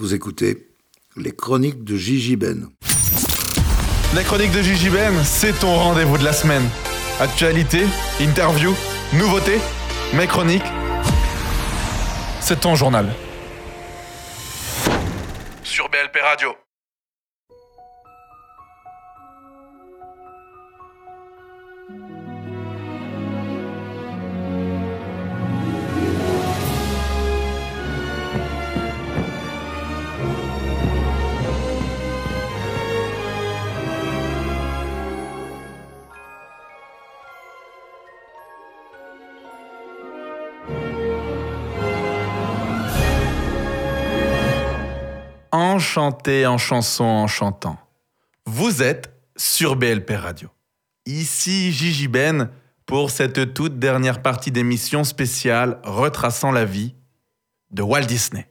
Vous écoutez les chroniques de Gigi Ben. Les chroniques de Gigi Ben, c'est ton rendez-vous de la semaine. Actualité, interview, nouveautés, mes chroniques. C'est ton journal. Sur BLP Radio. Enchanté en chanson en chantant. Vous êtes sur BLP Radio. Ici Gigi Ben pour cette toute dernière partie d'émission spéciale retraçant la vie de Walt Disney.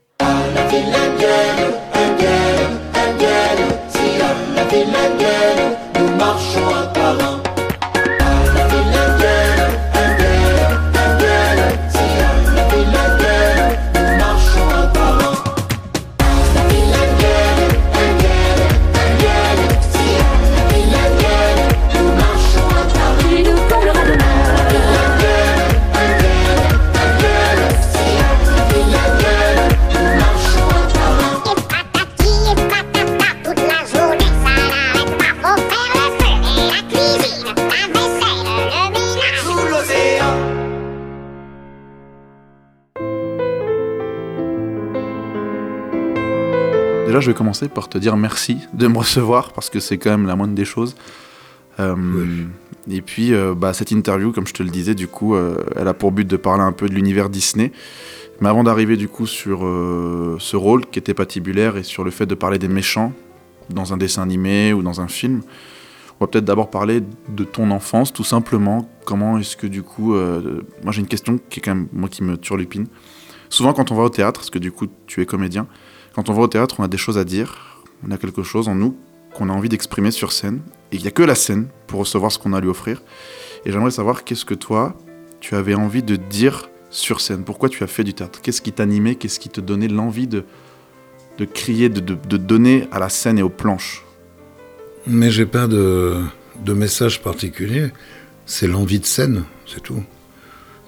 Déjà, je vais commencer par te dire merci de me recevoir parce que c'est quand même la moindre des choses. Euh, et puis, euh, bah, cette interview, comme je te le disais, du coup, euh, elle a pour but de parler un peu de l'univers Disney. Mais avant d'arriver du coup sur ce rôle qui était patibulaire et sur le fait de parler des méchants dans un dessin animé ou dans un film, on va peut-être d'abord parler de ton enfance, tout simplement. Comment est-ce que du coup, moi j'ai une question qui est quand même moi qui me turlupine. Souvent quand on va au théâtre, parce que du coup tu es comédien, quand on va au théâtre, on a des choses à dire, on a quelque chose en nous qu'on a envie d'exprimer sur scène, et il n'y a que la scène pour recevoir ce qu'on a à lui offrir. Et j'aimerais savoir qu'est-ce que toi, tu avais envie de dire sur scène, pourquoi tu as fait du théâtre, qu'est-ce qui t'animait, qu'est-ce qui te donnait l'envie de, de crier, de, de, donner à la scène et aux planches? Mais j'ai pas de, de message particulier, c'est l'envie de scène, c'est tout.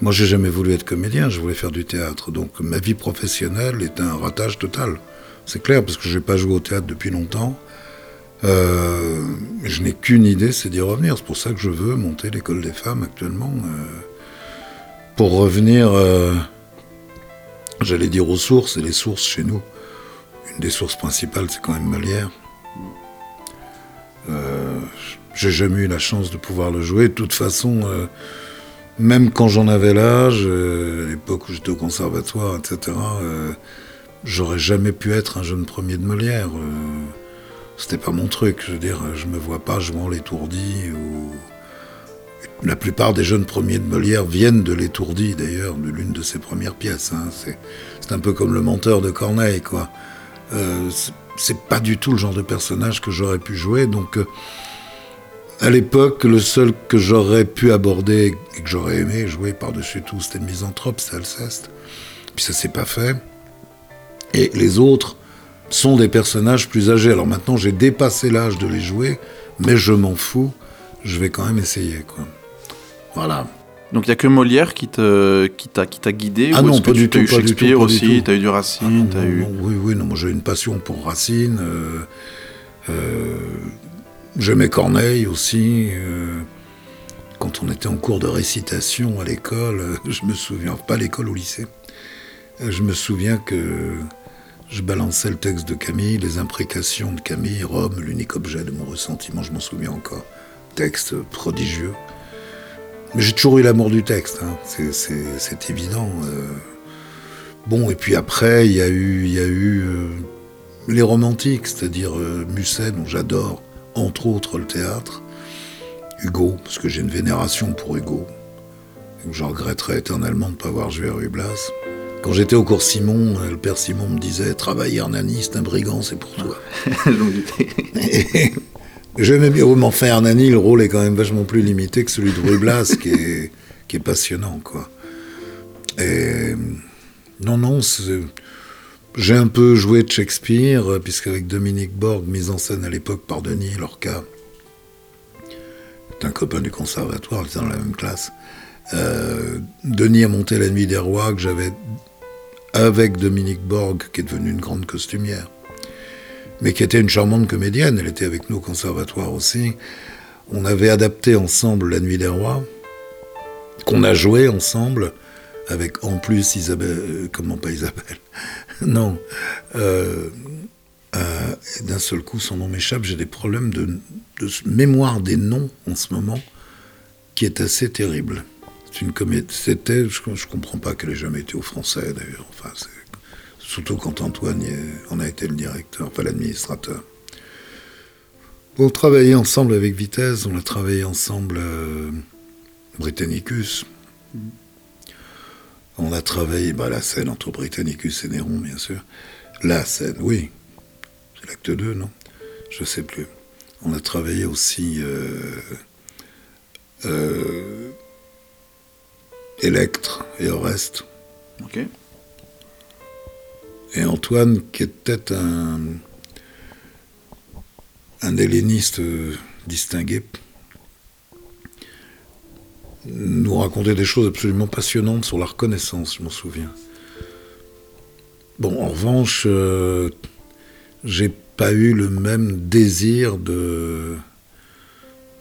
Moi, j'ai jamais voulu être comédien, je voulais faire du théâtre. Donc, ma vie professionnelle est un ratage total. C'est clair, parce que je n'ai pas joué au théâtre depuis longtemps. Euh, je n'ai qu'une idée, c'est d'y revenir. C'est pour ça que je veux monter l'école des femmes actuellement. Euh, pour revenir, euh, j'allais dire aux sources, et les sources chez nous. Une des sources principales, c'est quand même Molière. J'ai jamais eu la chance de pouvoir le jouer. De toute façon, même quand j'en avais l'âge, à l'époque où j'étais au conservatoire, etc., j'aurais jamais pu être un jeune premier de Molière. Euh, c'était pas mon truc. Je veux dire, je me vois pas jouant l'étourdi ou. La plupart des jeunes premiers de Molière viennent de l'étourdi, d'ailleurs, de l'une de ses premières pièces. Hein. C'est un peu comme le menteur de Corneille, quoi. Euh, c'est pas du tout le genre de personnage que j'aurais pu jouer. Donc, euh, à l'époque, le seul que j'aurais pu aborder et que j'aurais aimé jouer par-dessus tout, c'était Misanthrope, c'était Alceste. Puis ça s'est pas fait. Et les autres sont des personnages plus âgés. Alors maintenant, j'ai dépassé l'âge de les jouer, mais je m'en fous. Je vais quand même essayer, quoi. Voilà. Donc il n'y a que Molière qui t'a qui t'a guidé Ah non, pas du tout. As eu Shakespeare aussi, t'as eu du Racine, ah as eu. oui, oui, non, moi j'ai une passion pour Racine. Euh, euh, J'aimais Corneille aussi. Euh, quand on était en cours de récitation à l'école, je me souviens, pas l'école, au lycée, je me souviens que je balançais le texte de Camille, les imprécations de Camille, Rome, l'unique objet de mon ressentiment, je m'en souviens encore. Texte prodigieux. Mais j'ai toujours eu l'amour du texte, hein. c'est évident. Euh. Bon, et puis après, il y a eu, euh, les romantiques, c'est-à-dire euh, Musset, dont j'adore, entre autres, le théâtre. Hugo, parce que j'ai une vénération pour Hugo. Je regretterais éternellement de ne pas avoir joué à Ruy Blas. Quand j'étais au cours Simon, euh, le père Simon me disait Travailler Hernani, c'est un brigand, c'est pour toi. J'aimais bien, oh, mais enfin, Hernani, le rôle est quand même vachement plus limité que celui de Ruy Blas, qui est, qui est passionnant, quoi. Et non, non, j'ai un peu joué de Shakespeare, euh, puisqu'avec Dominique Borg, mise en scène à l'époque par Denis Lorca, un copain du conservatoire, était dans la même classe. Euh, Denis a monté La Nuit des Rois, que j'avais avec Dominique Borg, qui est devenue une grande costumière, mais qui était une charmante comédienne. Elle était avec nous au conservatoire aussi. On avait adapté ensemble La Nuit des Rois, qu'on a joué ensemble, avec en plus Isabelle. euh, comment pas Isabelle? Non. Euh, euh, d'un seul coup, son nom m'échappe. J'ai des problèmes de mémoire des noms en ce moment qui est assez terrible. Une comédie. C'était. Je, je comprends pas qu'elle ait jamais été au français d'ailleurs. Enfin, surtout quand Antoine en a été le directeur, enfin l'administrateur. On travaillait ensemble avec Vitesse, on a travaillé ensemble euh, Britannicus. On a travaillé bah, la scène entre Britannicus et Néron, bien sûr. La scène, oui. C'est l'acte 2, non? Je sais plus. On a travaillé aussi euh, euh, Electre et Oreste. Ok. Et Antoine, qui était un, un helléniste distingué, nous racontait des choses absolument passionnantes sur la reconnaissance, je m'en souviens. Bon, en revanche, euh, j'ai pas eu le même désir de,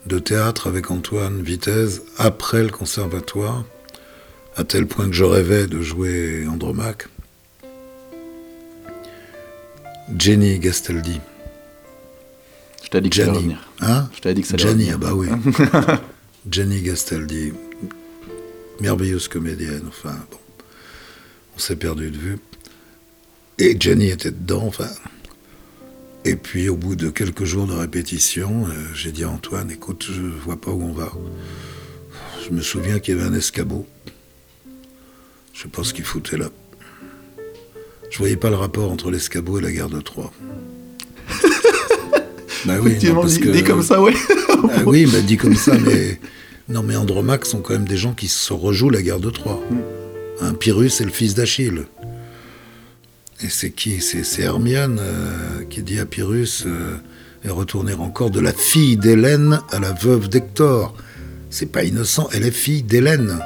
de théâtre avec Antoine Vitesse après le conservatoire, à tel point que je rêvais de jouer Andromaque. Jenny Gastaldi. Je t'ai dit que ça allait Jenny. revenir. Hein Je t'avais dit que ça allait Jenny, revenir. ah bah oui. Jenny Gastaldi. Merveilleuse comédienne, enfin bon. On s'est perdu de vue. Et Jenny était dedans, enfin. Et puis au bout de quelques jours de répétition, euh, j'ai dit à Antoine, écoute, je vois pas où on va. Je me souviens qu'il y avait un escabeau. Je ce qu'il foutait là. Je voyais pas le rapport entre l'escabeau et la guerre de Troie. bah oui, non, parce dit, que... dit comme ça, ouais. Ah oui, mais dit comme ça, mais. Non, mais Andromaque sont quand même des gens qui se rejouent la guerre de Troie. Un Pyrrhus est le fils d'Achille. Et c'est qui? C'est c'est Hermione euh, qui dit à Pyrrhus euh, et retourner encore de la fille d'Hélène à la veuve d'Hector. C'est pas innocent, elle est fille d'Hélène.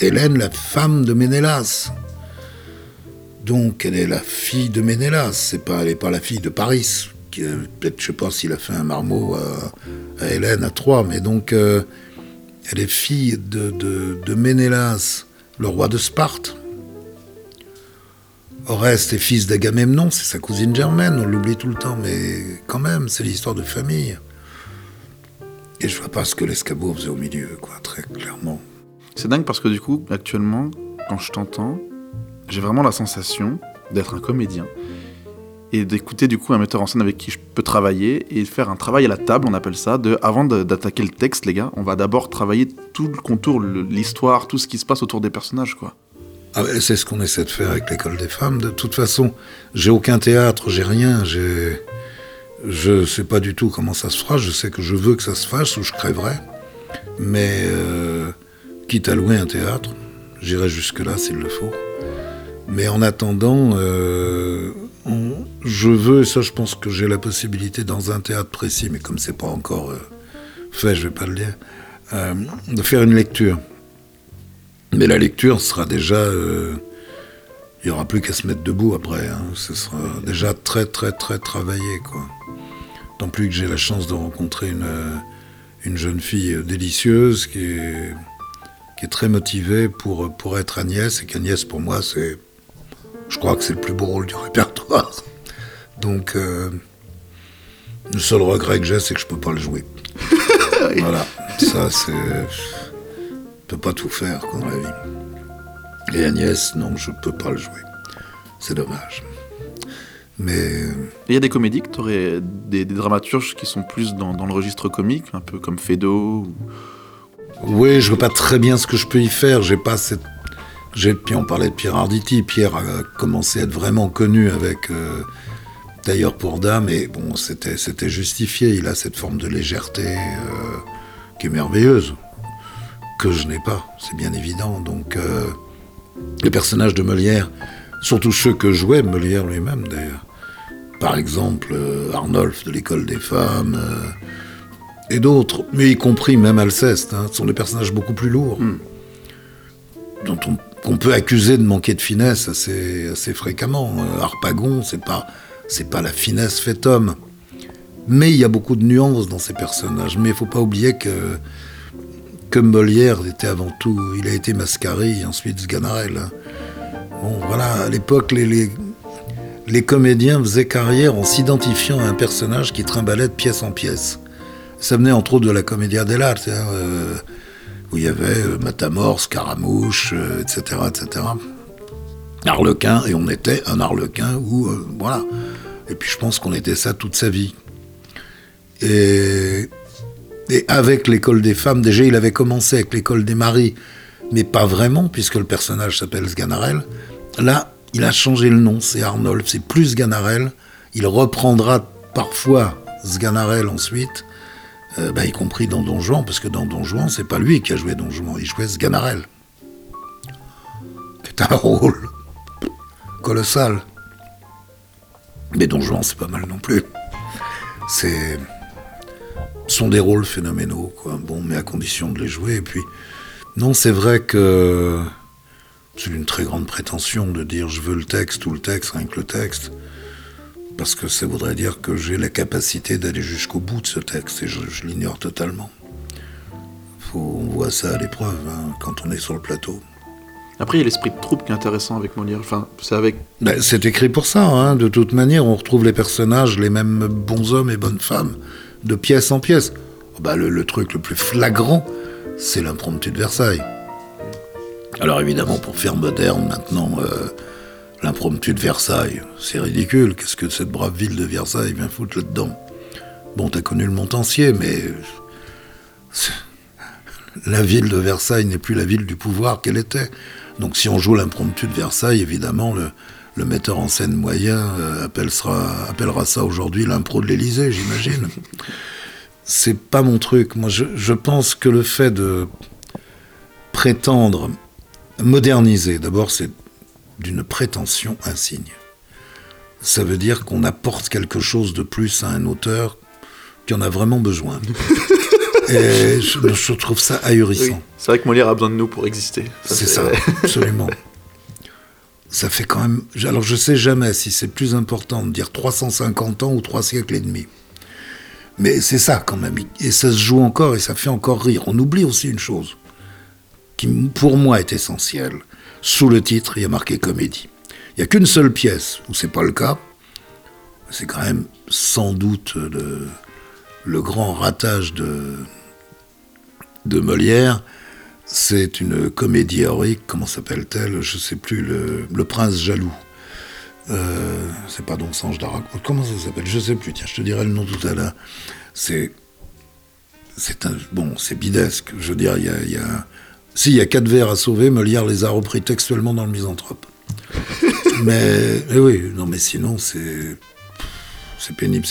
Hélène, la femme de Ménélas. Donc, elle est la fille de Ménélas. C'est pas, elle n'est pas la fille de Paris. Peut-être, je sais pas a fait un marmot à, Hélène à Troyes, mais donc, euh, elle est fille de Ménélas, le roi de Sparte. Oreste est fils d'Agamemnon, c'est sa cousine germaine, on l'oublie tout le temps, mais quand même, c'est l'histoire de famille. Et je vois pas ce que l'escabeau faisait au milieu, quoi, très clairement. C'est dingue parce que du coup, actuellement, quand je t'entends, j'ai vraiment la sensation d'être un comédien et d'écouter du coup un metteur en scène avec qui je peux travailler et faire un travail à la table, on appelle ça, avant d'attaquer le texte, les gars, on va d'abord travailler tout le contour, l'histoire, tout ce qui se passe autour des personnages, quoi. Ah c'est ce qu'on essaie de faire avec l'école des femmes. De toute façon, j'ai aucun théâtre, j'ai rien, j'ai. Je sais pas du tout comment ça se fera. Je sais que je veux que ça se fasse ou je crèverai. Mais euh, quitte à louer un théâtre, j'irai jusque-là s'il le faut. Mais en attendant, euh, je veux, et ça je pense que j'ai la possibilité dans un théâtre précis, mais comme c'est pas encore euh, fait, je vais pas le dire, euh, de faire une lecture. Mais la lecture sera déjà. Il n'y aura plus qu'à se mettre debout après. hein. Ce sera déjà très, très, très travaillé. Quoi. Tant plus que j'ai la chance de rencontrer une, une jeune fille délicieuse qui est, qui est très motivée pour, pour être Agnès. Et qu'Agnès, pour moi, c'est. Je crois que c'est le plus beau rôle du répertoire. Donc, euh, le seul regret que j'ai, c'est que je peux pas le jouer. voilà. Ça, c'est. Je peux pas tout faire quoi, dans la vie. Et Agnès, non, je peux pas le jouer. C'est dommage. Mais il y a des comédies que des, des dramaturges qui sont plus dans, dans le registre comique, un peu comme Fedo. ou- oui, je vois pas très bien ce que je peux y faire. J'ai pas cette. J'ai, puis on parlait de Pierre Arditi. Pierre a commencé à être vraiment connu avec euh, Tailleur pour Dame, et bon, c'était, justifié. Il a cette forme de légèreté euh, qui est merveilleuse, que je n'ai pas, c'est bien évident. Donc, euh, le personnage de Molière Surtout ceux que jouait Molière lui-même, d'ailleurs. Par exemple, euh, Arnolphe de l'école des femmes, euh, et d'autres, mais y compris même Alceste, hein, sont des personnages beaucoup plus lourds, Hmm. dont on qu'on peut accuser de manquer de finesse assez, assez fréquemment. Euh, Harpagon, c'est pas, c'est pas la finesse fait homme. Mais il y a beaucoup de nuances dans ces personnages. Mais il faut pas oublier que, que Molière était avant tout, il a été Mascari ensuite Sganarelle. hein. Bon, voilà, à l'époque, les, les, les comédiens faisaient carrière en s'identifiant à un personnage qui trimballait de pièce en pièce. Ça venait entre autres de la Commedia dell'arte, hein, euh, où il y avait euh, Matamor, Scaramouche, euh, etc., etc. Arlequin, et on était un Arlequin, ou euh, voilà. Et puis je pense qu'on était ça toute sa vie. Et, et avec l'école des femmes, déjà il avait commencé avec l'école des maris, mais pas vraiment, puisque le personnage s'appelle Sganarelle. Là, il a changé le nom, c'est Arnolphe, c'est plus Sganarelle. Il reprendra parfois Sganarelle ensuite, euh, bah, y compris dans Don Juan, parce que dans Don Juan, c'est pas lui qui a joué Don Juan, il jouait Sganarelle. C'est un rôle colossal. Mais Don Juan, c'est pas mal non plus. C'est sont des rôles phénoménaux, quoi. Bon, mais à condition de les jouer. Et puis, non, c'est vrai que c'est une très grande prétention de dire je veux le texte ou le texte, rien que le texte. Parce que ça voudrait dire que j'ai la capacité d'aller jusqu'au bout de ce texte, et je, je l'ignore totalement. Faut, on voit ça à l'épreuve, hein, quand on est sur le plateau. Après, il y a l'esprit de troupe qui est intéressant avec Molière. Enfin, c'est avec. Ben, c'est écrit pour ça, hein. de toute manière, on retrouve les personnages, les mêmes bons hommes et bonnes femmes, de pièce en pièce. Oh, ben, le, le truc le plus flagrant, c'est l'impromptu de Versailles. Alors évidemment, pour faire moderne maintenant, euh, l'impromptu de Versailles, c'est ridicule. Qu'est-ce que cette brave ville de Versailles vient foutre là-dedans? Bon, t'as connu le Montancier, mais la ville de Versailles n'est plus la ville du pouvoir qu'elle était. Donc si on joue l'impromptu de Versailles, évidemment, le, metteur en scène moyen euh, appellera, appellera ça aujourd'hui l'impro de l'Élysée, j'imagine. C'est pas mon truc. Moi, je, je pense que le fait de prétendre moderniser, d'abord, c'est d'une prétention insigne. Ça veut dire qu'on apporte quelque chose de plus à un auteur qui en a vraiment besoin. Et je, je trouve ça ahurissant. Oui. C'est vrai que Molière a besoin de nous pour exister. C'est ça, absolument. Ça fait quand même. Alors je sais jamais si c'est plus important de dire 350 ans ou 3 siècles et demi. Mais c'est ça quand même. Et ça se joue encore et ça fait encore rire. On oublie aussi une chose qui pour moi est essentielle. Sous le titre, il y a marqué comédie. Il n'y a qu'une seule pièce où c'est pas le cas. C'est quand même sans doute le, grand ratage de, Molière. C'est une comédie héroïque, comment s'appelle-t-elle? Je sais plus, le, Prince jaloux. Euh, c'est pas donc Sange d'Arac. Comment ça s'appelle? Je sais plus, tiens, je te dirai le nom tout à l'heure. C'est. C'est un. Bon, c'est bidesque. Je veux dire, il y a si, il y a quatre vers à sauver, Molière les a repris textuellement dans le Misanthrope. mais, mais oui, non, mais sinon, c'est. C'est pénible.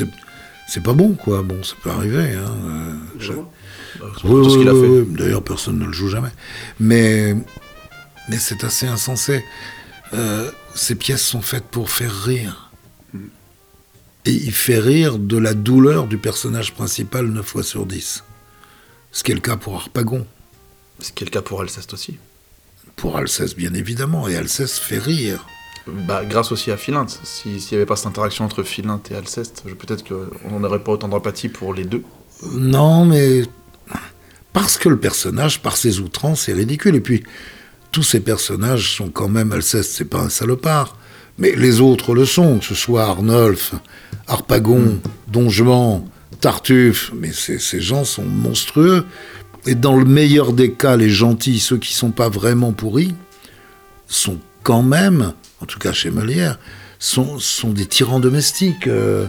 C'est, pas bon, quoi. Bon, ça peut arriver. Hein. Euh, je- ce oui, oui. D'ailleurs, personne ne le joue jamais. Mais, mais c'est assez insensé. Euh, ces pièces sont faites pour faire rire. Et il fait rire de la douleur du personnage principal 9 fois sur 10. Ce qui est le cas pour Harpagon. C'est quel cas pour Alceste aussi. Pour Alceste, bien évidemment. Et Alceste fait rire. Bah, grâce aussi à Philinte. Si- S'il n'y avait pas cette interaction entre Philinte et Alceste, peut-être qu'on n'aurait pas autant d'empathie pour les deux. Non, mais parce que le personnage, par ses outrances, est ridicule. Et puis, tous ces personnages sont quand même. Alceste, c'est pas un salopard. Mais les autres le sont, que ce soit Arnolphe, Harpagon, Don Juan, Tartuffe. Mais ces, ces gens sont monstrueux. Et dans le meilleur des cas, les gentils, ceux qui sont pas vraiment pourris, sont quand même, en tout cas chez Molière, sont, sont des tyrans domestiques. Euh,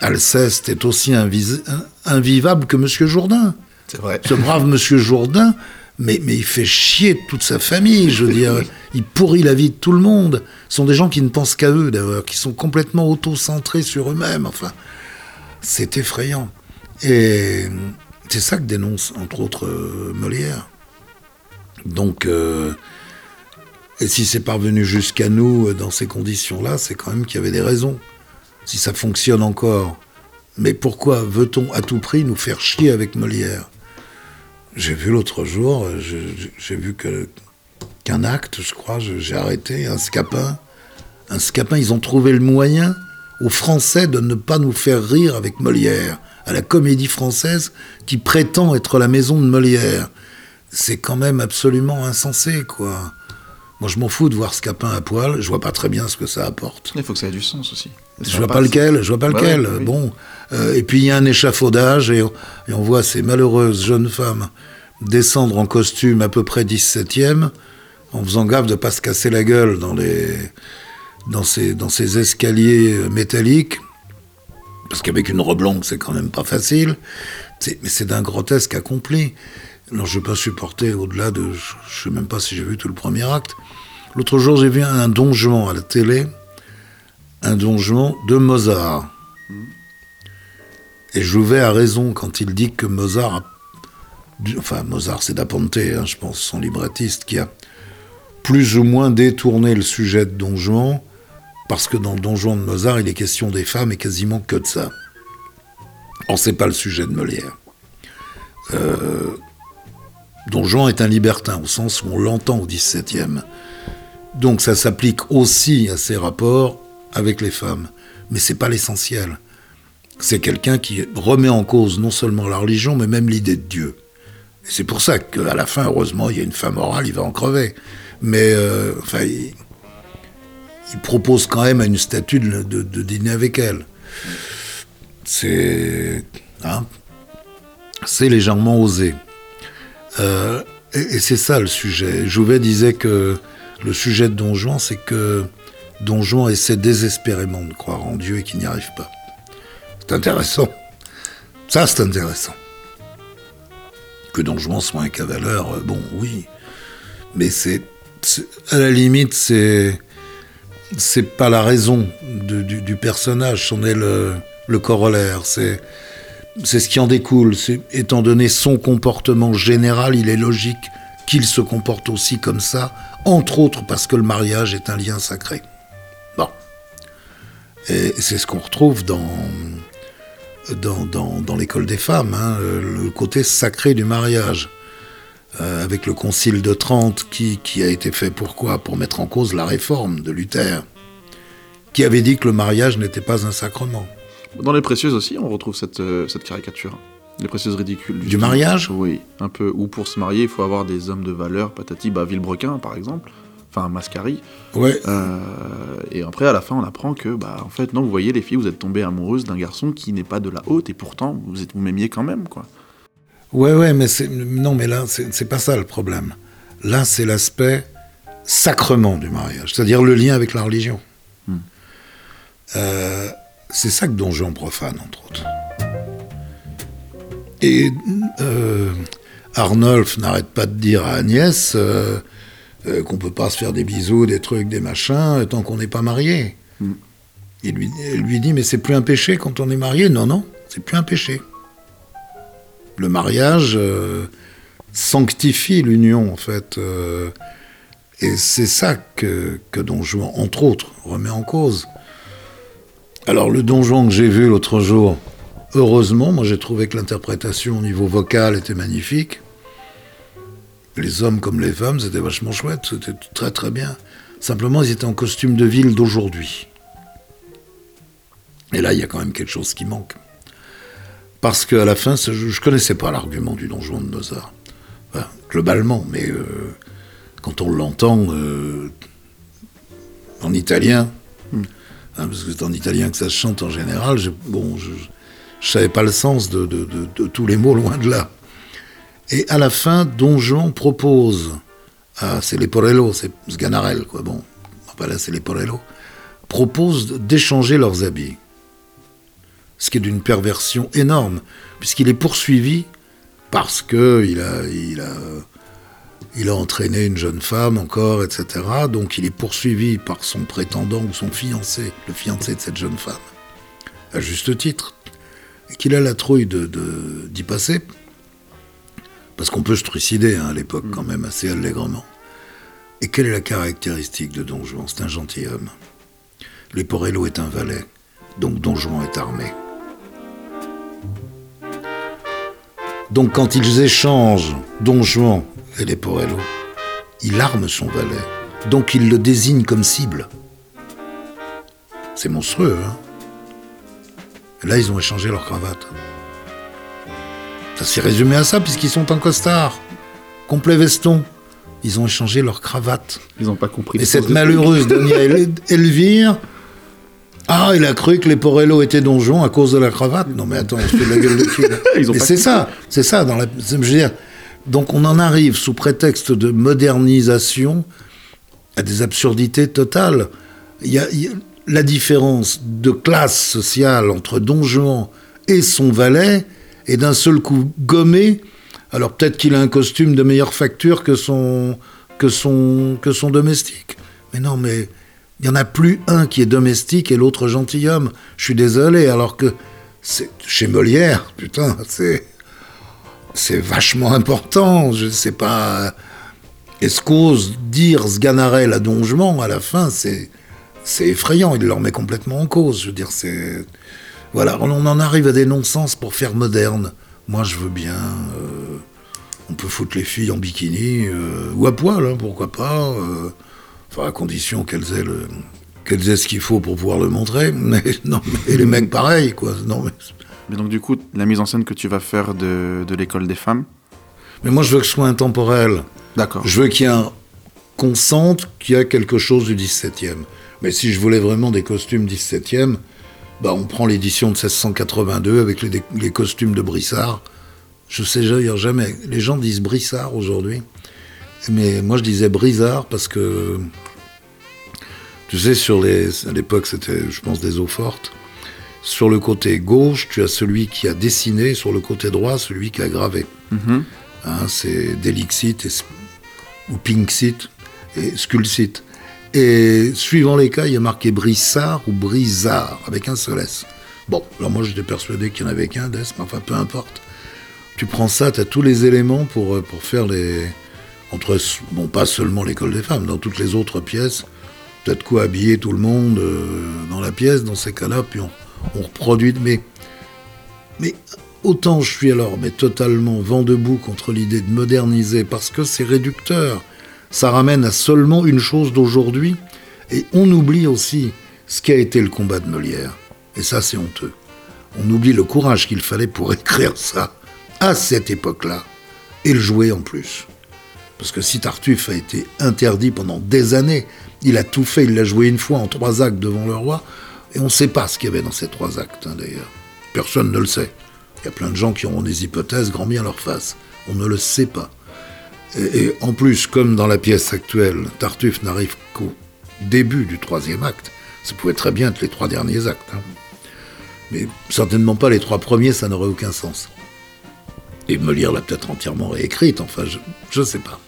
Alceste est aussi invis- invivable que Monsieur Jourdain. C'est vrai. Ce brave Monsieur Jourdain, mais, mais il fait chier toute sa famille, je veux dire. Il pourrit la vie de tout le monde. Ce sont des gens qui ne pensent qu'à eux, d'ailleurs, qui sont complètement auto-centrés sur eux-mêmes. Enfin, c'est effrayant. Et c'est ça que dénonce, entre autres, euh, Molière. Donc, euh, Et si c'est parvenu jusqu'à nous dans ces conditions-là, c'est quand même qu'il y avait des raisons. Si ça fonctionne encore. Mais pourquoi veut-on à tout prix nous faire chier avec Molière? J'ai vu l'autre jour, j'ai vu qu'un acte, je crois, j'ai arrêté, un scapin. Un scapin, ils ont trouvé le moyen aux Français de ne pas nous faire rire avec Molière, à la comédie française qui prétend être la maison de Molière. C'est quand même absolument insensé, quoi. Moi, je m'en fous de voir Scapin à poil. Je vois pas très bien ce que ça apporte. Il faut que ça ait du sens aussi. Je vois pas lequel. Je vois pas bah lequel. Bon. Euh, et puis il y a un échafaudage et, on voit ces malheureuses jeunes femmes descendre en costume à peu près 17e, en faisant gaffe de pas se casser la gueule dans les dans ces dans ces escaliers métalliques. Parce qu'avec une robe longue, c'est quand même pas facile. Mais c'est d'un grotesque accompli. Alors je ne peux pas supporter au-delà de... Je sais même pas si j'ai vu tout le premier acte. L'autre jour, j'ai vu un donjon à la télé, un donjon de Mozart. Et Jouvet a raison quand il dit que Mozart. Enfin, Mozart, c'est d'Aponte, hein, je pense, son librettiste, qui a plus ou moins détourné le sujet de donjon, parce que dans le donjon de Mozart, il est question des femmes et quasiment que de ça. Or, c'est pas le sujet de Molière. Euh, Don Juan est un libertin, au sens où on l'entend au XVIIe. Donc ça s'applique aussi à ses rapports avec les femmes. Mais c'est pas l'essentiel. C'est quelqu'un qui remet en cause non seulement la religion, mais même l'idée de Dieu. Et c'est pour ça qu'à la fin, heureusement, il y a une femme orale, il va en crever. Mais euh, enfin, propose quand même à une statue de, dîner avec elle. C'est hein, légèrement osé. Euh, et, c'est ça le sujet. Jouvet disait que le sujet de Don Juan, c'est que Don Juan essaie désespérément de croire en Dieu et qu'il n'y arrive pas. C'est intéressant. Ça, c'est intéressant. Que Don Juan soit un cavaleur, euh, bon, oui. Mais c'est. À la limite, c'est. C'est pas la raison du, personnage, c'en est le, corollaire. C'est c'est ce qui en découle. Étant donné son comportement général, il est logique qu'il se comporte aussi comme ça, entre autres parce que le mariage est un lien sacré. Bon. Et c'est ce qu'on retrouve dans, dans, l'école des femmes, hein, le côté sacré du mariage. Euh, avec le concile de Trente qui, qui a été fait pourquoi Pour mettre en cause la réforme de Luther, qui avait dit que le mariage n'était pas un sacrement. Dans les précieuses aussi, on retrouve cette, euh, cette caricature. Les précieuses ridicules. Du, mariage? Oui, un peu. Ou pour se marier, il faut avoir des hommes de valeur, patati, bah, Villebrequin par exemple, enfin Mascari. Ouais. Euh, et après, à la fin, on apprend que, bah, en fait, non, vous voyez, les filles, vous êtes tombées amoureuses d'un garçon qui n'est pas de la haute, et pourtant, vous êtes, vous m'aimiez quand même, quoi. Ouais, ouais, mais. Non, mais là, c'est pas ça le problème. Là, c'est l'aspect sacrement du mariage, c'est-à-dire le lien avec la religion. Hmm. Euh, c'est ça que Don Juan profane, entre autres. Et euh, Arnolphe n'arrête pas de dire à Agnès euh, euh, qu'on peut pas se faire des bisous, des trucs, des machins, tant qu'on n'est pas marié. Mm. Il lui, lui dit, mais c'est plus un péché quand on est marié Non, non, c'est plus un péché. Le mariage sanctifie l'union, en fait. et c'est ça que, que Don Juan, entre autres, remet en cause. Alors le donjon que j'ai vu l'autre jour, heureusement, moi j'ai trouvé que l'interprétation au niveau vocal était magnifique. Les hommes comme les femmes, c'était vachement chouette, c'était très très bien. Simplement, ils étaient en costume de ville d'aujourd'hui. Et là, il y a quand même quelque chose qui manque. Parce qu'à la fin, je ne connaissais pas l'argument du donjon de Mozart. globalement, mais euh, quand on l'entend euh, en italien, hmm. Hein, parce que c'est en italien que ça se chante en général. Je, bon, je, ne savais pas le sens de, tous les mots, loin de là. Et à la fin, Don Juan propose, c'est les Porello, c'est Sganarelle, quoi, bon, enfin là c'est les Porello, propose d'échanger leurs habits. Ce qui est d'une perversion énorme, puisqu'il est poursuivi parce qu'il a, il a il a entraîné une jeune femme encore, etc. Donc il est poursuivi par son prétendant ou son fiancé, le fiancé de cette jeune femme, à juste titre, et qu'il a la trouille d'y passer, parce qu'on peut se trucider hein, à l'époque quand même assez allègrement. Et quelle est la caractéristique de Don Juan? C'est un gentilhomme. Leporello est un valet, donc Don Juan est armé. Donc quand ils échangent Don Juan et Leporello, il arme son valet, donc il le désigne comme cible. C'est monstrueux, hein Là, ils ont échangé leur cravate. Ça s'est résumé à ça, puisqu'ils sont en costard, complet veston. Ils ont échangé leur cravate. Ils n'ont pas compris. Et cette malheureuse Danielle Elvire, ah, il a cru que les Porello étaient donjons à cause de la cravate. Non, mais attends, on se fait de la gueule de cul. Mais c'est ça, c'est ça. Dans la, je veux dire, donc on en arrive sous prétexte de modernisation à des absurdités totales. Il y a, il y a la différence de classe sociale entre Don Juan et son valet est d'un seul coup gommée. Alors peut-être qu'il a un costume de meilleure facture que son, que son, que son domestique. Mais non, mais il n'y en a plus un qui est domestique et l'autre gentilhomme. Je suis désolé, alors que c'est chez Molière, putain, c'est c'est vachement important. Je sais pas. Est-ce qu'ose dire Sganarelle à Don Juan à la fin, c'est c'est effrayant. Il le remet complètement en cause. Je veux dire, c'est voilà, on en arrive à des non-sens pour faire moderne. Moi, je veux bien. euh, on peut foutre les filles en bikini euh, ou à poil, hein, pourquoi pas. euh, enfin, à condition qu'elles aient le qu'elles aient ce qu'il faut pour pouvoir le montrer. Mais non, mais les mecs, pareil, quoi. Non, mais, Mais donc, du coup, la mise en scène que tu vas faire de, de l'école des femmes? mais moi, je veux que ce soit intemporel. D'accord. Je veux qu'il y ait un... qu'on sente qu'il y a quelque chose du 17e. Mais si je voulais vraiment des costumes 17e, bah on prend l'édition de 1682 avec les, les costumes de Brissard. Je sais d'ailleurs jamais. Les gens disent Brissard aujourd'hui. Mais moi je disais Brisard parce que, tu sais, sur les, à l'époque c'était, je pense, des eaux fortes. Sur le côté gauche, tu as celui qui a dessiné, sur le côté droit, celui qui a gravé. Mhm. Hein, c'est Delixit et, ou Pinxit et Sculcit. Et suivant les cas, il y a marqué Brissard ou Brisard, avec un seul S. Bon, alors moi j'étais persuadé qu'il n'y en avait qu'un d'S, mais enfin peu importe. Tu prends ça, tu as tous les éléments pour, euh, pour faire les. Entre, bon, pas seulement l'école des femmes, dans toutes les autres pièces, peut-être quoi habiller tout le monde euh, dans la pièce, dans ces cas-là, puis on, reproduit. Mais, mais autant je suis alors mais totalement vent debout contre l'idée de moderniser, parce que c'est réducteur. Ça ramène à seulement une chose d'aujourd'hui, et on oublie aussi ce qu'a été le combat de Molière. Et ça, c'est honteux. On oublie le courage qu'il fallait pour écrire ça à cette époque-là, et le jouer en plus. Parce que si Tartuffe a été interdit pendant des années, il a tout fait, il l'a joué une fois en trois actes devant le roi, et on ne sait pas ce qu'il y avait dans ces trois actes, hein, d'ailleurs. Personne ne le sait. Il y a plein de gens qui auront des hypothèses grand bien leur face. On ne le sait pas. Et, en plus, comme dans la pièce actuelle, Tartuffe n'arrive qu'au début du troisième acte, ça pouvait très bien être les trois derniers actes. hein. Mais certainement pas les trois premiers, ça n'aurait aucun sens. Et Molière l'a peut-être entièrement réécrite, enfin, je ne sais pas.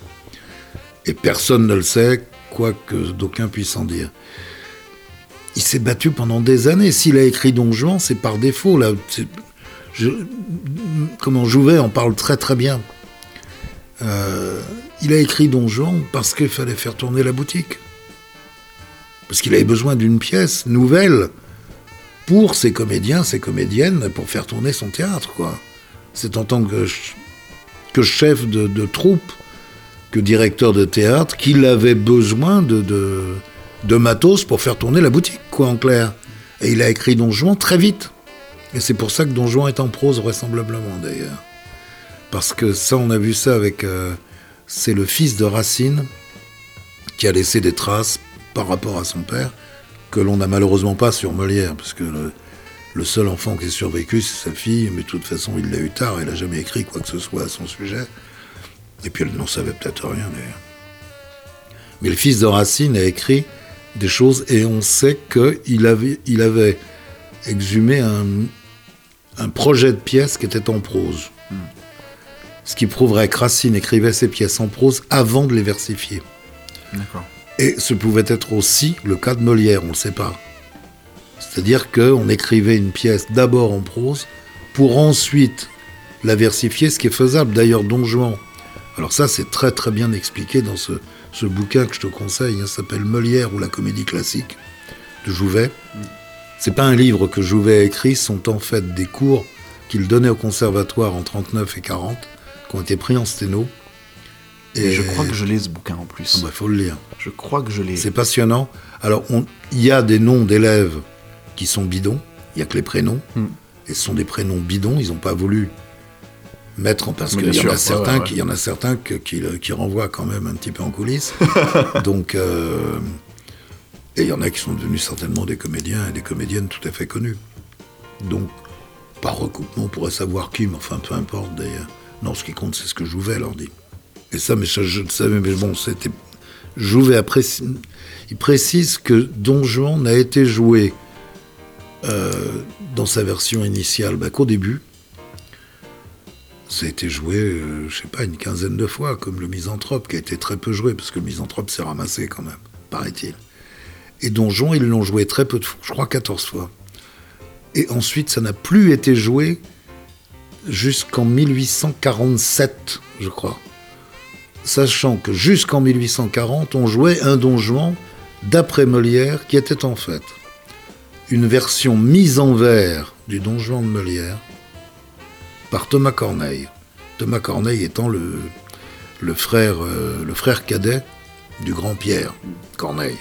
Et personne ne le sait, quoi que d'aucuns puissent en dire. Il s'est battu pendant des années. S'il a écrit Don Juan, c'est par défaut. Là, comment Jouvet en parle très très bien. Euh, il a écrit Don Juan parce qu'il fallait faire tourner la boutique. Parce qu'il avait besoin d'une pièce nouvelle pour ses comédiens, ses comédiennes, pour faire tourner son théâtre. C'est en tant que, ch- que chef de troupe, que directeur de théâtre, qu'il avait besoin de, de, matos pour faire tourner la boutique, quoi, en clair. Et il a écrit Don Juan très vite. Et c'est pour ça que Don Juan est en prose, vraisemblablement, d'ailleurs. Parce que ça, on a vu ça avec... euh, c'est le fils de Racine qui a laissé des traces par rapport à son père, que l'on n'a malheureusement pas sur Molière, parce que le, le seul enfant qui a survécu, c'est sa fille, mais de toute façon, il l'a eu tard, elle n'a jamais écrit quoi que ce soit à son sujet. Et puis elle n'en savait peut-être rien, d'ailleurs. Mais le fils de Racine a écrit des choses, et on sait qu'il avait, il avait exhumé un, un projet de pièce qui était en prose. Ce qui prouverait que Racine écrivait ses pièces en prose avant de les versifier. Et ce pouvait être aussi le cas de Molière, on ne le sait pas. C'est-à-dire qu'on écrivait une pièce d'abord en prose pour ensuite la versifier, ce qui est faisable. D'ailleurs, Don Juan, alors ça c'est très très bien expliqué dans ce, ce bouquin que je te conseille, hein, s'appelle Molière ou la comédie classique de Jouvet. C'est pas un livre que Jouvet a écrit, ce sont en fait des cours qu'il donnait au conservatoire en 39 et 40, qui ont été pris en sténo. Et je crois que je l'ai ce bouquin en plus. Il bah, faut le lire. Je crois que je l'ai. C'est passionnant. Alors, il y a des noms d'élèves qui sont bidons, il n'y a que les prénoms, hmm. et ce sont des prénoms bidons, ils n'ont pas voulu mettre en parce qu'il y, en a certains qui, y en a certains qui, renvoient quand même un petit peu en coulisses. Donc, euh, et il y en a qui sont devenus certainement des comédiens et des comédiennes tout à fait connus. Donc, par recoupement, on pourrait savoir qui, mais enfin, peu importe d'ailleurs. Non, ce qui compte, c'est ce que Jouvet leur dit. Et ça, mais ça, je le savais, mais bon, c'était. Jouvet après, il précise que Don Juan n'a été joué euh, dans sa version initiale bah, qu'au début. Ça a été joué, euh, je sais pas, une quinzaine de fois, comme le Misanthrope, qui a été très peu joué, parce que le Misanthrope s'est ramassé quand même, paraît-il. Et Don Juan, ils l'ont joué très peu de fois, je crois 14 fois. Et ensuite, ça n'a plus été joué jusqu'en 1847, je crois. Sachant que jusqu'en 1840, on jouait un Don Juan d'après Molière qui était en fait une version mise en vers du Don Juan de Molière par Thomas Corneille. Thomas Corneille étant le, frère, euh, le frère cadet du grand Pierre Corneille.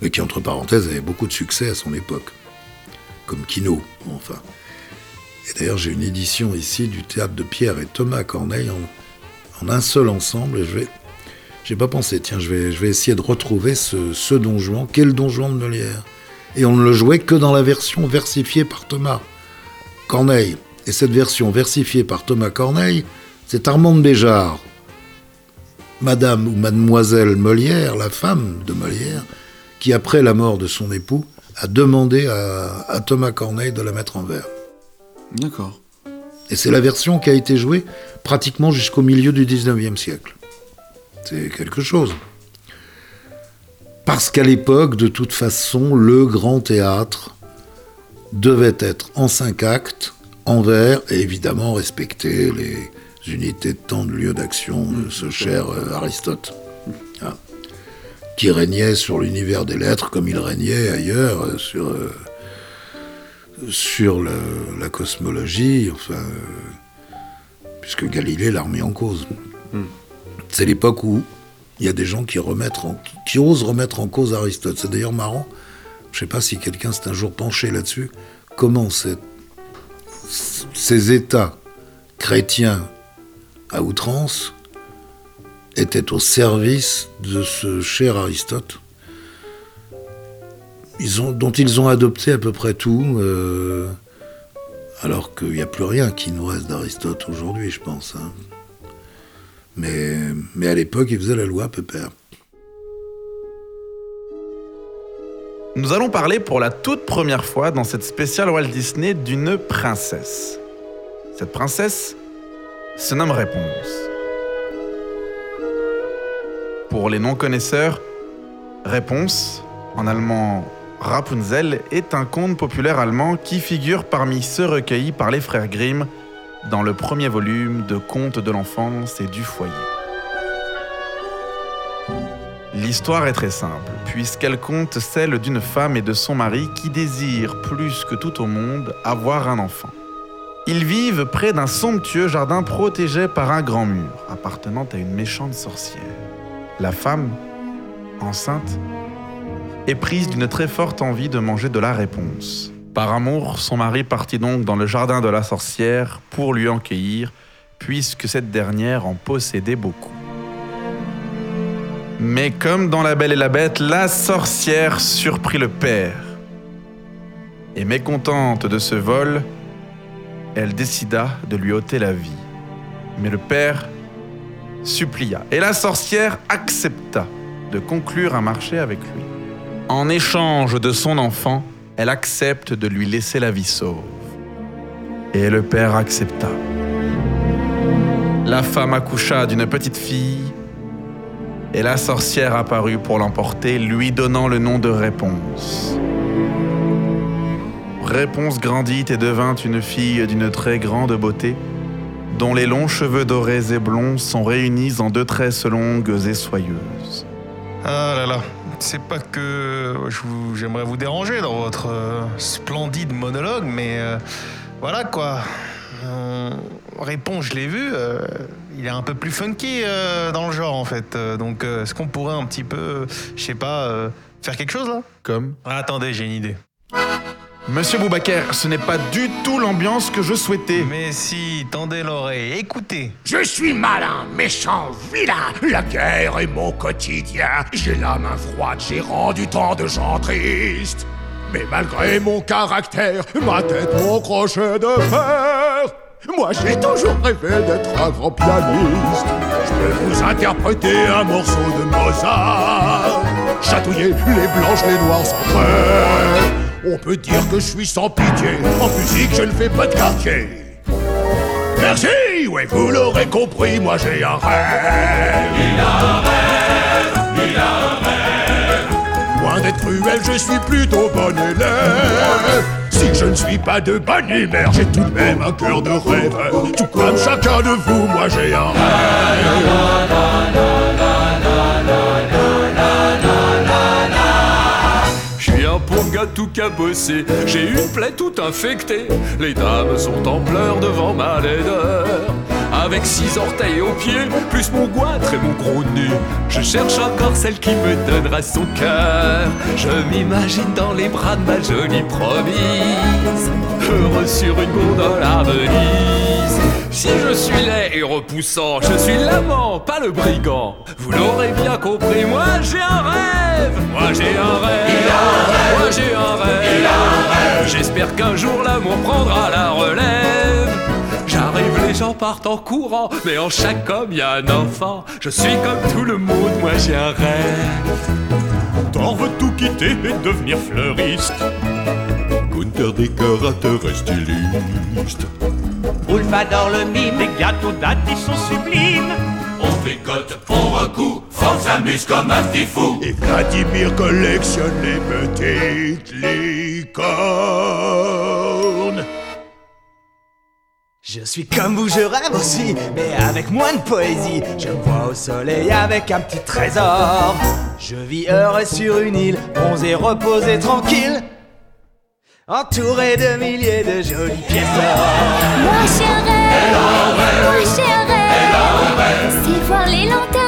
Et qui, entre parenthèses, avait beaucoup de succès à son époque comme Kino, enfin. Et d'ailleurs, j'ai une édition ici du théâtre de Pierre et Thomas Corneille en, un seul ensemble. Et je vais, j'ai pas pensé, tiens, je vais, je vais essayer de retrouver ce, ce Don. Quel Don Juan de Molière? Et on ne le jouait que dans la version versifiée par Thomas Corneille. Et cette version versifiée par Thomas Corneille, c'est Armande Béjart, Madame ou Mademoiselle Molière, la femme de Molière, qui, après la mort de son époux, a demandé à, Thomas Corneille de la mettre en vers. D'accord. Et c'est la version qui a été jouée pratiquement jusqu'au milieu du 19e siècle. C'est quelque chose. Parce qu'à l'époque, de toute façon, le grand théâtre devait être en cinq actes, en vers, et évidemment respecter les unités de temps de lieu d'action de ce cher euh, Aristote qui régnait sur l'univers des lettres comme il régnait ailleurs euh, sur, euh, sur la, cosmologie, enfin, puisque Galilée l'a remis en cause. Hmm. C'est l'époque où il y a des gens qui, remettent qui osent remettre en cause Aristote. C'est d'ailleurs marrant, je ne sais pas si quelqu'un s'est un jour penché là-dessus, comment ces États chrétiens à outrance était au service de ce cher Aristote, dont ils ont adopté à peu près tout, euh, alors qu'il n'y a plus rien qui nous reste d'Aristote aujourd'hui, je pense. Hein. Mais, mais à l'époque, il faisait la loi, pépère. Nous allons parler pour la toute première fois dans cette spéciale Walt Disney d'une princesse. Cette princesse se nomme Réponse. Pour les non-connaisseurs, Réponse, en allemand Rapunzel, est un conte populaire allemand qui figure parmi ceux recueillis par les frères Grimm dans le premier volume de Contes de l'enfance et du foyer. L'histoire est très simple, puisqu'elle compte celle d'une femme et de son mari qui désirent plus que tout au monde avoir un enfant. Ils vivent près d'un somptueux jardin protégé par un grand mur, appartenant à une méchante sorcière. La femme, enceinte, est prise d'une très forte envie de manger de la réponse. Par amour, son mari partit donc dans le jardin de la sorcière pour lui en cueillir, puisque cette dernière en possédait beaucoup. Mais comme dans La Belle et la Bête, la sorcière surprit le père. Et mécontente de ce vol, elle décida de lui ôter la vie. Mais le père supplia, et la sorcière accepta de conclure un marché avec lui. En échange de son enfant, elle accepte de lui laisser la vie sauve. Et le père accepta. La femme accoucha d'une petite fille, et la sorcière apparut pour l'emporter, lui donnant le nom de Réponse. Réponse grandit et devint une fille d'une très grande beauté, dont les longs cheveux dorés et blonds sont réunis en deux tresses longues et soyeuses. Ah là là, c'est pas que vous- j'aimerais vous déranger dans votre euh, splendide monologue, mais euh, voilà quoi. Euh, réponse, je l'ai vu, euh, il est un peu plus funky euh, dans le genre en fait. Euh, donc euh, est-ce qu'on pourrait un petit peu, je sais pas, euh, faire quelque chose là? Comme? Ah, Attendez, j'ai une idée. Monsieur Boubaker, ce n'est pas du tout l'ambiance que je souhaitais. Mais si, tendez l'oreille, écoutez. Je suis malin, méchant, vilain. La guerre est mon quotidien. J'ai la main froide, j'ai rendu tant de gens tristes. Mais malgré mon caractère, ma tête, mon crochet de fer, moi j'ai toujours rêvé d'être un grand pianiste. Je peux vous interpréter un morceau de Mozart, chatouiller les blanches, les noirs sans frère. On peut dire que je suis sans pitié. En musique, je ne fais pas de quartier. Merci, ouais, vous l'aurez compris, moi j'ai un rêve. Il a un rêve, il a un rêve. Loin d'être cruel, je suis plutôt bon élève. Si je ne suis pas de bonne humeur, j'ai tout de même un cœur de rêveur. Tout comme chacun de vous, moi j'ai un pauvre gars tout cabossé, j'ai une plaie toute infectée. Les dames sont en pleurs devant ma laideur. Avec six orteils aux pieds, plus mon goitre et mon gros nez. Je cherche encore celle qui me donnera son cœur. Je m'imagine dans les bras de ma jolie promise. Heureux sur une gondole à Venise. Si je suis laid et repoussant, je suis l'amant, pas le brigand. Vous l'aurez bien compris, moi j'ai un rêve. Moi j'ai un rêve. Moi j'ai un rêve. J'espère qu'un jour l'amour prendra la relève. Les gens partent en courant, mais en chaque homme il y a un enfant. Je suis comme tout le monde, moi j'ai un rêve. Thor veut tout quitter et devenir fleuriste. Gunther décorateur et styliste. Wolf adore le mime, les gâteaux d'Atti sont sublimes. On picote pour un coup, on s'amuse comme un petit fou. Et Vladimir collectionne les petites licornes. Je suis comme vous, je rêve aussi, mais avec moins de poésie. Je me vois au soleil avec un petit trésor. Je vis heureux sur une île, bronzé, reposé, tranquille. Entouré de milliers de jolies pièces d'or. Moi un rêve, moi un rêve, c'est voir les lanternes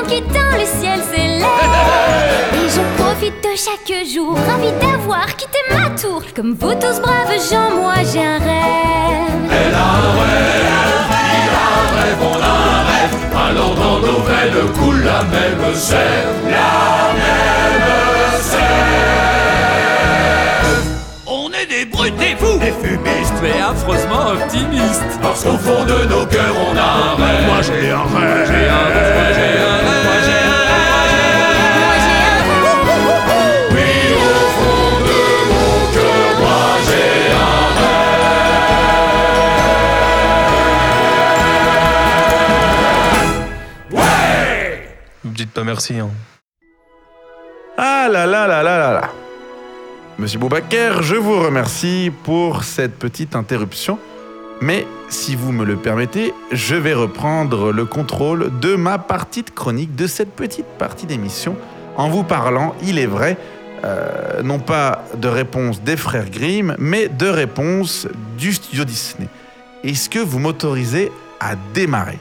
profite de chaque jour, ravi d'avoir quitté ma tour. Comme vous tous braves gens, moi j'ai un rêve. Alors dans nos veines coule la même sève, la même sève. On est des brutes, des fous, des fumistes, mais affreusement optimistes. Parce qu'au fond de nos cœurs, on a un rêve. Moi j'ai un rêve. J'ai un rêve, Hein. Ah là là là là là là. Monsieur Boubaker, je vous remercie pour cette petite interruption. Mais si vous me le permettez, je vais reprendre le contrôle de ma partie de chronique, de cette petite partie d'émission, en vous parlant, il est vrai, euh, non pas de réponse des frères Grimm, mais de réponse du studio Disney. Est-ce que vous m'autorisez à démarrer?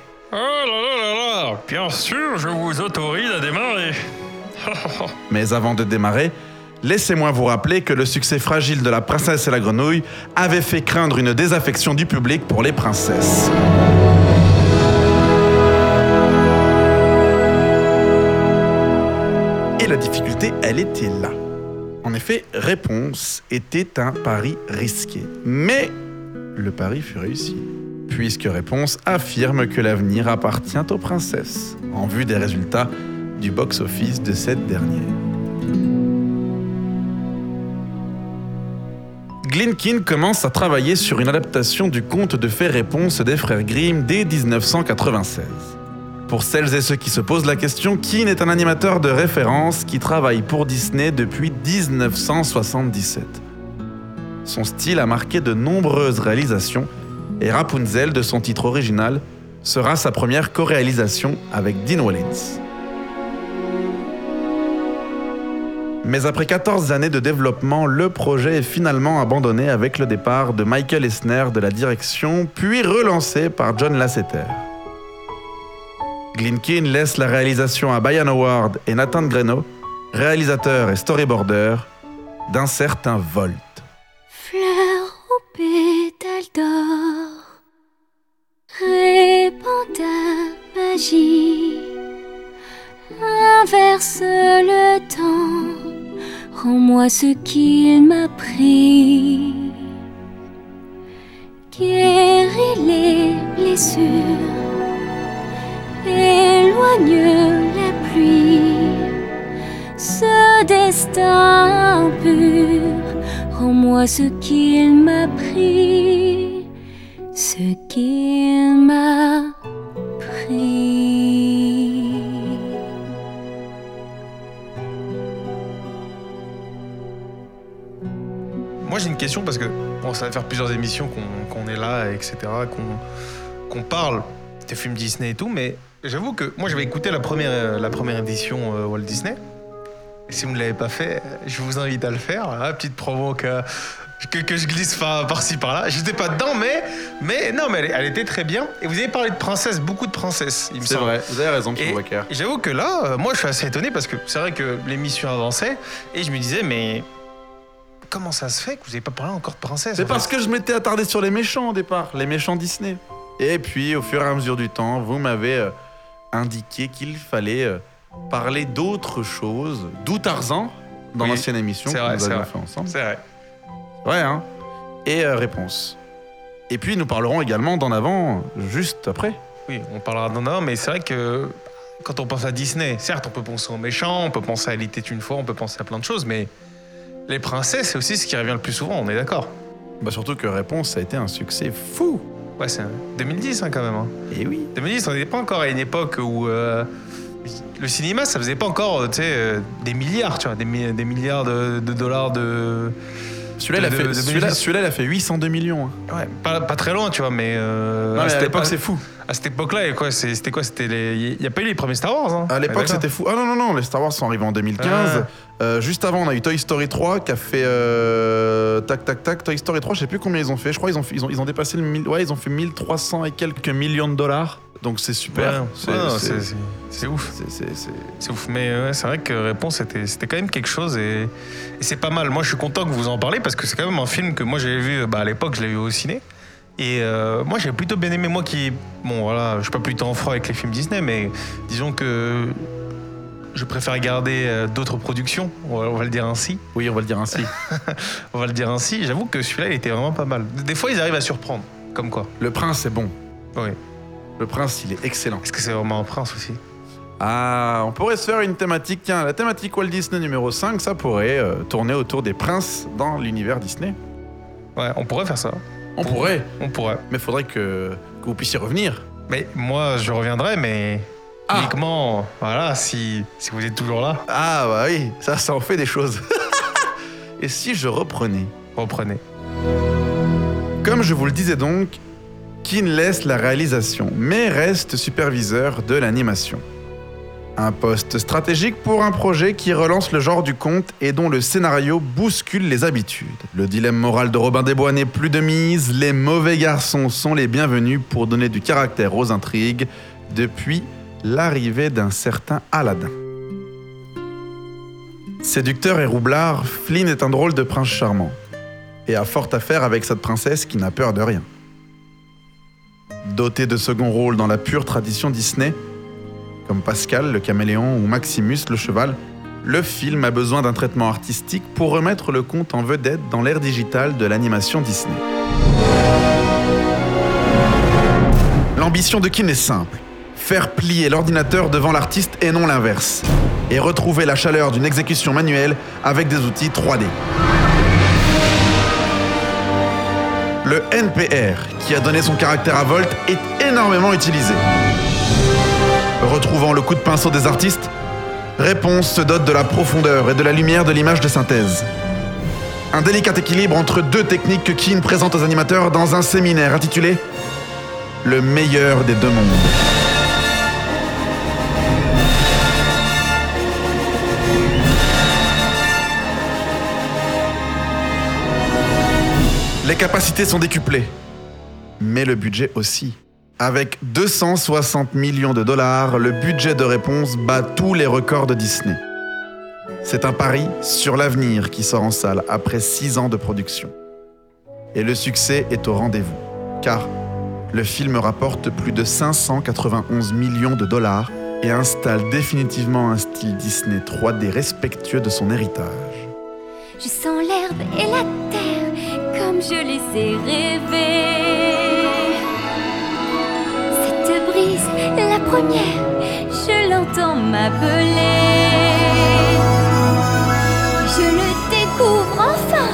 Bien sûr, je vous autorise à démarrer. Mais avant de démarrer, laissez-moi vous rappeler que le succès fragile de La Princesse et la Grenouille avait fait craindre une désaffection du public pour les princesses. Et la difficulté, elle était là. En effet, Réponse était un pari risqué. Mais le pari fut réussi. Puisque Réponse affirme que l'avenir appartient aux princesses, en vue des résultats du box-office de cette dernière. Glinkin commence à travailler sur une adaptation du conte de fées Réponse des frères Grimm dès 1996. Pour celles et ceux qui se posent la question, Keane est un animateur de référence qui travaille pour Disney depuis 1977. Son style a marqué de nombreuses réalisations et Rapunzel, de son titre original, sera sa première co-réalisation avec Dean Wallins. Mais après 14 années de développement, le projet est finalement abandonné avec le départ de Michael Esner de la direction, puis relancé par John Lasseter. Glinkin laisse la réalisation à Brian Howard et Nathan Greno, réalisateur et storyboarder d'un certain Volt. D'or, répand ta magie, inverse le temps, rends-moi ce qu'il m'a pris, guéris les blessures, éloigne pluie, ce destin pur. Rends-moi ce qu'il m'a pris, ce qu'il m'a pris. Moi j'ai une question parce que bon, ça va faire plusieurs émissions qu'on est là, etc., qu'on qu'on parle des films Disney et tout, mais j'avoue que moi j'avais écouté la première, euh, la première édition euh, Walt Disney. Si vous ne l'avez pas fait, je vous invite à le faire. Hein, petite promo que, que, que je glisse par- par-ci par-là. Je n'étais pas dedans, mais, mais non, mais elle, elle était très bien. Et vous avez parlé de princesses, beaucoup de princesses, il me C'est vrai, vous avez raison, M. Walker. j'avoue que là, euh, moi, je suis assez étonné parce que c'est vrai que l'émission avançait et je me disais, mais comment ça se fait que vous n'avez pas parlé encore de princesse C'est en parce fait que je m'étais attardé sur les méchants au départ, les méchants Disney. Et puis, au fur et à mesure du temps, vous m'avez euh, indiqué qu'il fallait euh, parler d'autres choses, d'où Tarzan, dans Oui, l'ancienne émission c'est que vrai, nous c'est avions vrai. fait ensemble. C'est vrai. Ouais, hein. Et euh, réponse. Et puis, nous parlerons également d'en avant, juste après. Oui, on parlera d'en avant, mais c'est vrai que quand on pense à Disney, certes, on peut penser aux méchants, on peut penser à Il était une fois, on peut penser à plein de choses, mais les princesses, c'est aussi ce qui revient le plus souvent, on est d'accord. Bah, surtout que réponse, ça a été un succès fou. Ouais, c'est un- 2010 hein, quand même. hein. Et oui. 2010, on n'était pas encore à une époque où euh, le cinéma, ça faisait pas encore euh, euh, des milliards, tu vois, des, mi- des milliards de, de dollars de. Celui-là, il a de- fait- de celui-là, bénéfices. celui-là, il a fait 802 millions. hein. Ouais, pas, pas très loin, tu vois, mais. euh, Non, mais à cette époque- c'est fou. À cette époque-là, et quoi, c'est- c'était quoi C'était les. Il n'y a pas eu les premiers Star Wars. Hein. À l'époque, c'était fou. Ah non, non, non, les Star Wars sont arrivés en 2015. Ah. Euh, juste avant, on a eu Toy Story 3 qui a fait. euh, tac, tac, tac. Toy Story 3, je sais plus combien ils ont fait. Je crois qu'ils ont, ils ont, ils ont dépassé le. mille- Ouais, ils ont fait 1300 et quelques millions de dollars. Donc c'est super. Ouais, C'est- ouais, non, c'est- c'est- c'est- c'est ouf. c'est- ouf, mais ouais, c'est vrai que Réponse, c'était c'était quand même quelque chose et, et c'est pas mal. Moi, je suis content que vous en parlez parce que c'est quand même un film que moi j'avais vu bah, à l'époque, je l'ai vu au ciné. Et euh, moi, j'ai plutôt bien aimé. Moi qui. Bon, voilà, je suis pas plutôt en froid avec les films Disney, mais disons que je préfère garder euh, d'autres productions, on va, on va le dire ainsi. Oui, on va le dire ainsi. On va le dire ainsi. J'avoue que celui-là, il était vraiment pas mal. Des fois, ils arrivent à surprendre. Comme quoi. le prince est bon. Oui. Le prince, il est excellent. Est-ce que c'est vraiment un prince aussi? Ah, on pourrait se faire une thématique. Tiens, la thématique Walt Disney numéro 5, ça pourrait euh, tourner autour des princes dans l'univers Disney. Ouais, on pourrait faire ça. On pourrait, On pourrait. mais faudrait que, que vous puissiez revenir. Mais moi, je reviendrai, mais Ah. uniquement, voilà, si, si vous êtes toujours là, Ah bah oui, ça, ça en fait des choses. Et si je reprenais reprenez. Comme je vous le disais donc, Keane laisse la réalisation, mais reste superviseur de l'animation. Un poste stratégique pour un projet qui relance le genre du conte et dont le scénario bouscule les habitudes. Le dilemme moral de Robin des Bois n'est plus de mise, les mauvais garçons sont les bienvenus pour donner du caractère aux intrigues depuis l'arrivée d'un certain Aladdin. Séducteur et roublard, Flynn est un drôle de prince charmant et a fort à faire avec cette princesse qui n'a peur de rien. Doté de second rôle dans la pure tradition Disney, comme Pascal le caméléon ou Maximus le cheval, le film a besoin d'un traitement artistique pour remettre le conte en vedette dans l'ère digitale de l'animation Disney. L'ambition de Kin est simple faire plier l'ordinateur devant l'artiste et non l'inverse, et retrouver la chaleur d'une exécution manuelle avec des outils 3D. Le NPR, qui a donné son caractère à Volt, est énormément utilisé. Retrouvant le coup de pinceau des artistes, Réponse se dote de la profondeur et de la lumière de l'image de synthèse. Un délicat équilibre entre deux techniques que Keane présente aux animateurs dans un séminaire intitulé le meilleur des deux mondes. Les capacités sont décuplées, mais le budget aussi. Avec 260 millions de dollars, le budget de réponse bat tous les records de Disney. C'est un pari sur l'avenir qui sort en salle après 6 ans de production. Et le succès est au rendez-vous, car le film rapporte plus de 591 millions de dollars et installe définitivement un style Disney 3D respectueux de son héritage. Je sens l'herbe et la terre comme je les ai rêvés. Cette brise, la première, je l'entends m'appeler. Je le découvre enfin,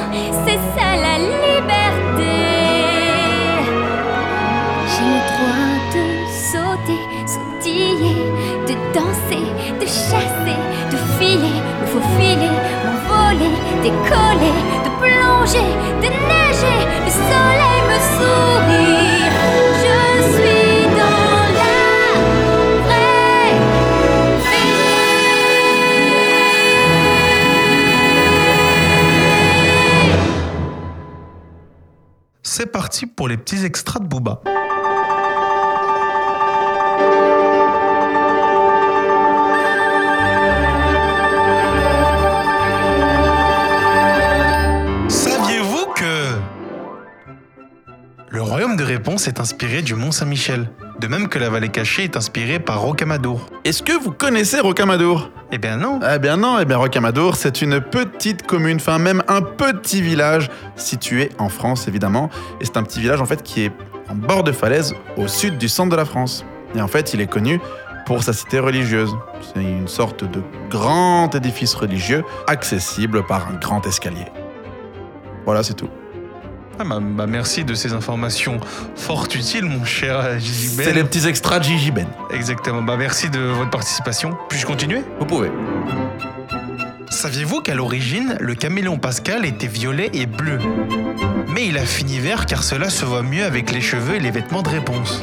c'est ça la liberté. J'ai le droit de sauter, sautiller, de danser, de chasser, de filer, me faufiler, m'envoler, décoller, de plonger, de neiger, le soleil me sourit. Je suis dans la vraie vie. C'est parti pour les petits extras de Booba. Le royaume de réponse est inspiré du Mont Saint-Michel, de même que la vallée cachée est inspirée par Rocamadour Est-ce que vous connaissez Rocamadour? Eh bien non, Eh bien non, eh bien Rocamadour, c'est une petite commune, enfin même un petit village situé en France évidemment. Et c'est un petit village en fait qui est en bord de falaise au sud du centre de la France. Et en fait, il est connu pour sa cité religieuse. C'est une sorte de grand édifice religieux accessible par un grand escalier. Voilà, c'est tout. Ah bah, bah, merci de ces informations fort utiles, mon cher Gigi Ben. C'est les petits extras de Gigi Ben. Exactement. Bah merci de votre participation. Puis-je continuer? Vous pouvez. Saviez-vous qu'à l'origine, le caméléon Pascal était violet et bleu? Mais il a fini vert car cela se voit mieux avec les cheveux et les vêtements de réponse.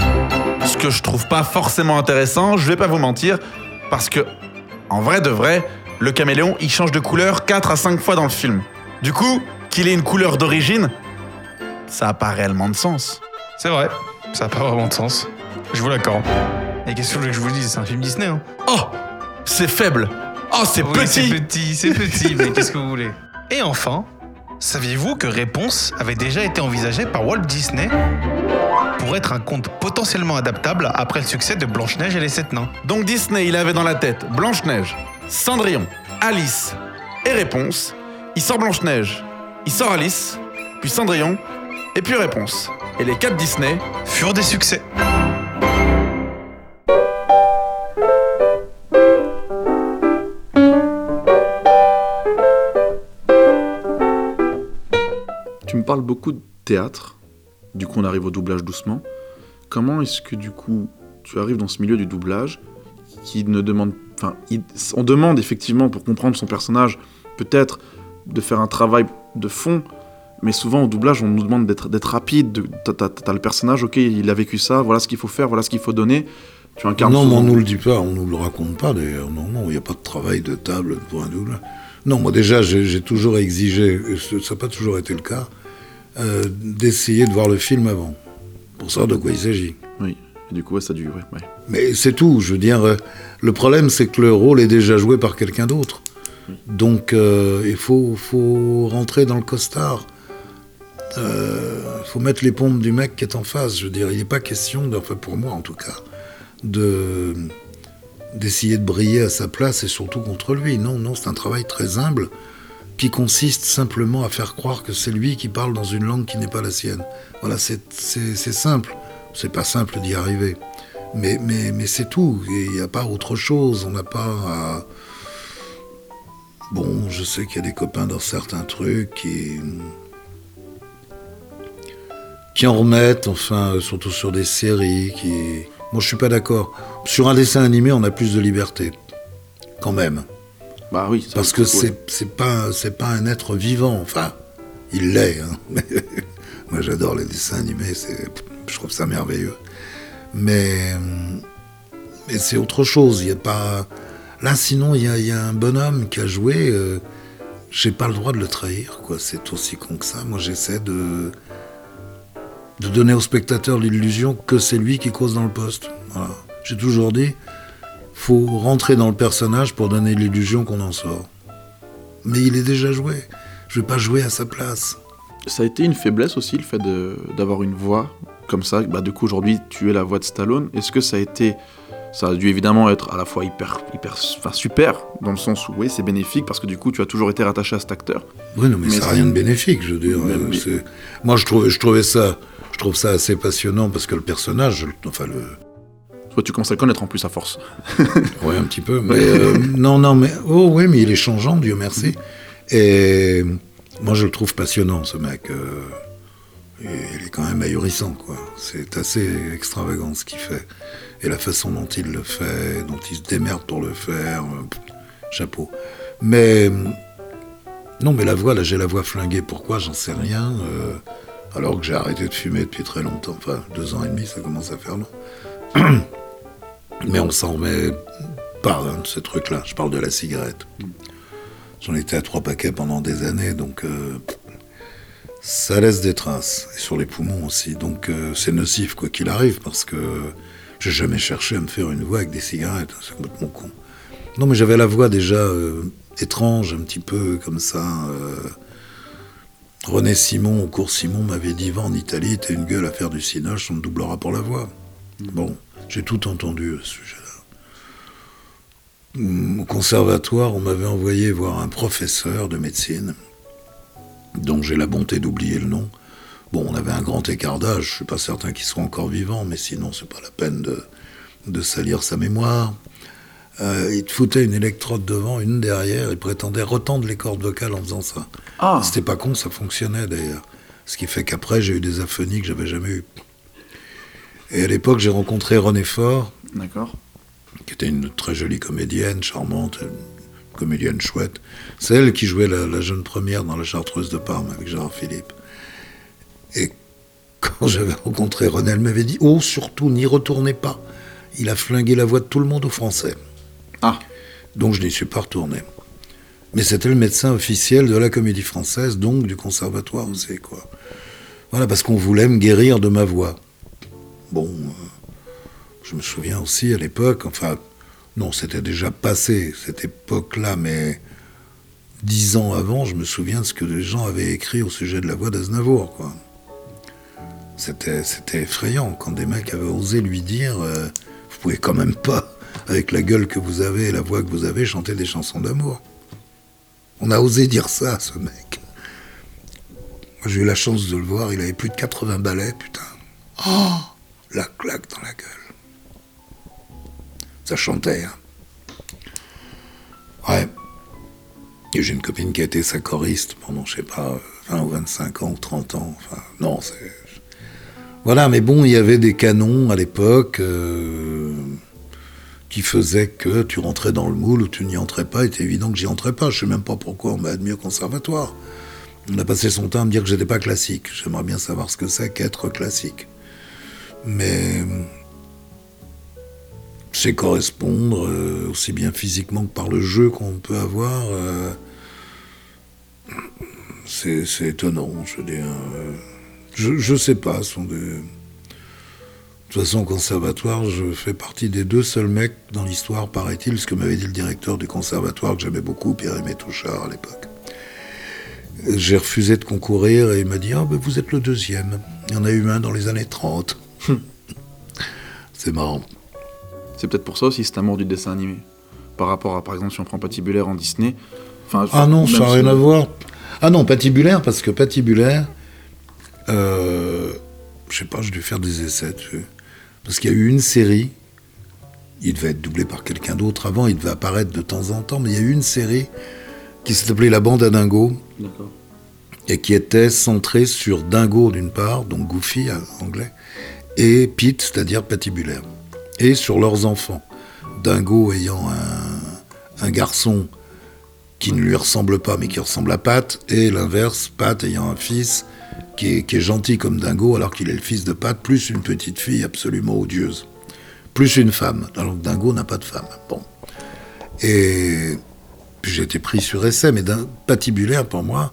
Ce que je trouve pas forcément intéressant, je vais pas vous mentir, parce que, en vrai de vrai, le caméléon, il change de couleur 4 à 5 fois dans le film. Du coup, qu'il ait une couleur d'origine, ça a pas réellement de sens. C'est vrai, ça n'a pas vraiment de sens. Je vous l'accorde. Et qu'est-ce que vous voulez que je vous dise? C'est un film Disney, hein? Oh C'est faible Oh, c'est Oui, C'est petit petit, c'est petit, mais qu'est-ce que vous voulez? Et enfin, saviez-vous que Réponse avait déjà été envisagé par Walt Disney pour être un conte potentiellement adaptable après le succès de Blanche-Neige et les Sept Nains? Donc Disney, il avait dans la tête Blanche-Neige, Cendrillon, Alice et Réponse. Il sort Blanche-Neige, il sort Alice, puis Cendrillon, et puis Réponse. Et les quatre Disney, furent des succès. Tu me parles beaucoup de théâtre. Du coup, on arrive au doublage doucement. Comment est-ce que, du coup, tu arrives dans ce milieu du doublage qui ne demande. Enfin, on demande effectivement pour comprendre son personnage, peut-être de faire un travail de fond, mais souvent au doublage, on nous demande d'être rapide. de- T'as t'as le personnage, ok, il a vécu ça, voilà ce qu'il faut faire, voilà ce qu'il faut donner. Tu incarnes Non, mais on nous le dit pas, on nous le raconte pas d'ailleurs. Non, non, il n'y a pas de travail de table pour un double. Non, moi déjà, j'ai toujours exigé, et ça n'a pas toujours été le cas, euh, d'essayer de voir le film avant, pour savoir de quoi il s'agit. Oui, et du coup, ça dure, ouais, ouais. Mais c'est tout, je veux dire, euh, le problème c'est que le rôle est déjà joué par quelqu'un d'autre. Donc euh, il faut, faut rentrer dans le costard. Il faut mettre les pompes du mec qui est en face. Je veux dire, il n'est pas question, enfin pour moi en tout cas, de d'essayer de briller à sa place et surtout contre lui. Non, non, c'est un travail très humble qui consiste simplement à faire croire que c'est lui qui parle dans une langue qui n'est pas la sienne. Voilà, c'est simple. C'est pas simple d'y arriver. Mais c'est tout. Il n'y a pas autre chose. On n'a pas à... Bon, je sais qu'il y a des copains dans certains trucs qui. Qui en remettent, enfin, euh, surtout sur des séries, qui. Moi, je suis pas d'accord. Sur un dessin animé, on a plus de liberté. Quand même. Bah oui, Parce que c'est c'est pas, c'est pas un être vivant. Enfin, il l'est. hein. Mais Moi, j'adore les dessins animés. c'est- Je trouve ça merveilleux. Mais, mais c'est autre chose. Il y a pas. Là, sinon, il y y a un bonhomme qui a joué. euh, j'ai pas le droit de le trahir, quoi. C'est aussi con que ça. Moi, j'essaie de de donner au spectateur l'illusion que c'est lui qui cause dans le poste. Voilà. J'ai toujours dit, faut rentrer dans le personnage pour donner l'illusion qu'on en sort. Mais il est déjà joué. Je vais pas jouer à sa place. Ça a été une faiblesse aussi, le fait d'avoir une voix comme ça. Bah, du coup, aujourd'hui, tu es la voix de Stallone. Est-ce que ça a été. Ça a dû évidemment être à la fois hyper, hyper enfin, super, dans le sens où, oui, c'est bénéfique, parce que du coup, tu as toujours été rattaché à cet acteur. Oui, non, mais, Mais ça n'a rien de bénéfique, je veux dire. Moi, je trouvais, je trouvais ça, je trouve ça assez passionnant parce que le personnage, enfin le, Toi, tu commences à le connaître en plus à force. ouais, un petit peu. Mais euh, non, non, mais oh oui, mais il est changeant, Dieu merci. Et moi, je le trouve passionnant, ce mec. euh, il est quand même ahurissant, quoi. C'est assez extravagant ce qu'il fait et la façon dont il le fait, dont il se démerde pour le faire. euh, chapeau. Mais non, mais la voix, là, j'ai la voix flinguée. Pourquoi? J'en sais rien. Alors que j'ai arrêté de fumer depuis très longtemps. Enfin, deux ans et demi, ça commence à faire long. mais on s'en remet pas hein, de ce truc-là. Je parle de la cigarette. J'en étais à trois paquets pendant des années, donc euh, ça laisse des traces. Et sur les poumons aussi. Donc euh, c'est nocif, quoi qu'il arrive, parce que j'ai jamais cherché à me faire une voix avec des cigarettes. C'est complètement con. Non, mais j'avais la voix déjà euh, étrange, un petit peu comme ça. René Simon, au cours Simon, m'avait dit Va en Italie, t'as une gueule à faire du cinoche, on te doublera pour la voix. Bon, j'ai tout entendu à ce sujet-là. Hum, Au conservatoire, on m'avait envoyé voir un professeur de médecine, dont j'ai la bonté d'oublier le nom. Bon, on avait un grand écart d'âge, je suis pas certain qu'il soit encore vivant, mais sinon, c'est pas la peine de, de salir sa mémoire. Euh, il te foutait une électrode devant, une derrière, il prétendait retendre les cordes vocales en faisant ça. Ah C'était pas con, ça fonctionnait d'ailleurs. Ce qui fait qu'après, j'ai eu des aphonies que j'avais jamais eues. Et à l'époque, j'ai rencontré René Faure, D'accord. qui était une très jolie comédienne, charmante, une comédienne chouette. C'est elle qui jouait la, la jeune première dans La Chartreuse de Parme avec Gérard Philippe. Et quand j'avais rencontré René, elle m'avait dit Oh, surtout, n'y retournez pas. Il a flingué la voix de tout le monde aux Français. Ah. Donc je n'y suis pas retourné. Mais c'était le médecin officiel de la comédie française, donc du conservatoire aussi, quoi. Voilà, parce qu'on voulait me guérir de ma voix. Bon, euh, je me souviens aussi à l'époque, enfin, non, c'était déjà passé, cette époque-là, mais dix ans avant, je me souviens de ce que les gens avaient écrit au sujet de la voix d'Aznavour, c'était effrayant quand des mecs avaient osé lui dire euh, Vous pouvez quand même pas, avec la gueule que vous avez et la voix que vous avez, chanter des chansons d'amour. On a osé dire ça à ce mec. Moi, j'ai eu la chance de le voir, il avait plus de 80 ballets, putain. Oh La claque dans la gueule. Ça chantait, hein. Ouais. J'ai une copine qui a été sa choriste pendant, je sais pas, 20 ou 25 ans ou 30 ans. Enfin, non, c'est. Voilà, mais bon, il y avait des canons à l'époque euh, qui faisaient que tu rentrais dans le moule ou tu n'y entrais pas. Il était évident que j'y entrais pas. Je sais même pas pourquoi on m'a admis au conservatoire. On a passé son temps à me dire que j'étais pas classique. J'aimerais bien savoir ce que c'est qu'être classique. Mais c'est correspondre, euh, aussi bien physiquement que par le jeu qu'on peut avoir. euh, c'est étonnant, je veux dire. euh, je, je sais pas, sont des. De toute façon, au conservatoire, je fais partie des deux seuls mecs dans l'histoire, paraît-il, ce que m'avait dit le directeur du conservatoire, que j'aimais beaucoup, Pierre-Aimé Touchard, à l'époque. J'ai refusé de concourir et il m'a dit Ah, ben vous êtes le deuxième. Il y en a eu un dans les années 30. C'est marrant. C'est peut-être pour ça aussi cet amour du dessin animé. Par rapport à, par exemple, si on prend Patibulaire en Disney. Enfin, Ah non, ça n'a si- rien à voir. Ah non, patibulaire, parce que patibulaire, euh, je sais pas, j'ai dû faire des essais dessus. Parce qu'il y a eu une série, il devait être doublé par quelqu'un d'autre avant, il devait apparaître de temps en temps, mais il y a eu une série qui s'appelait La Bande à Dingo, et qui était centrée sur Dingo d'une part, donc Goofy en anglais, et Pete, c'est-à-dire patibulaire, et sur leurs enfants. Dingo ayant un, un garçon qui ne lui ressemble pas, mais qui ressemble à Pat, et l'inverse, Pat ayant un fils qui est, qui est gentil comme Dingo alors qu'il est le fils de Pat, plus une petite fille absolument odieuse, plus une femme, alors que Dingo n'a pas de femme. Bon. Et puis j'ai été pris sur essai, mais d'un patibulaire pour moi,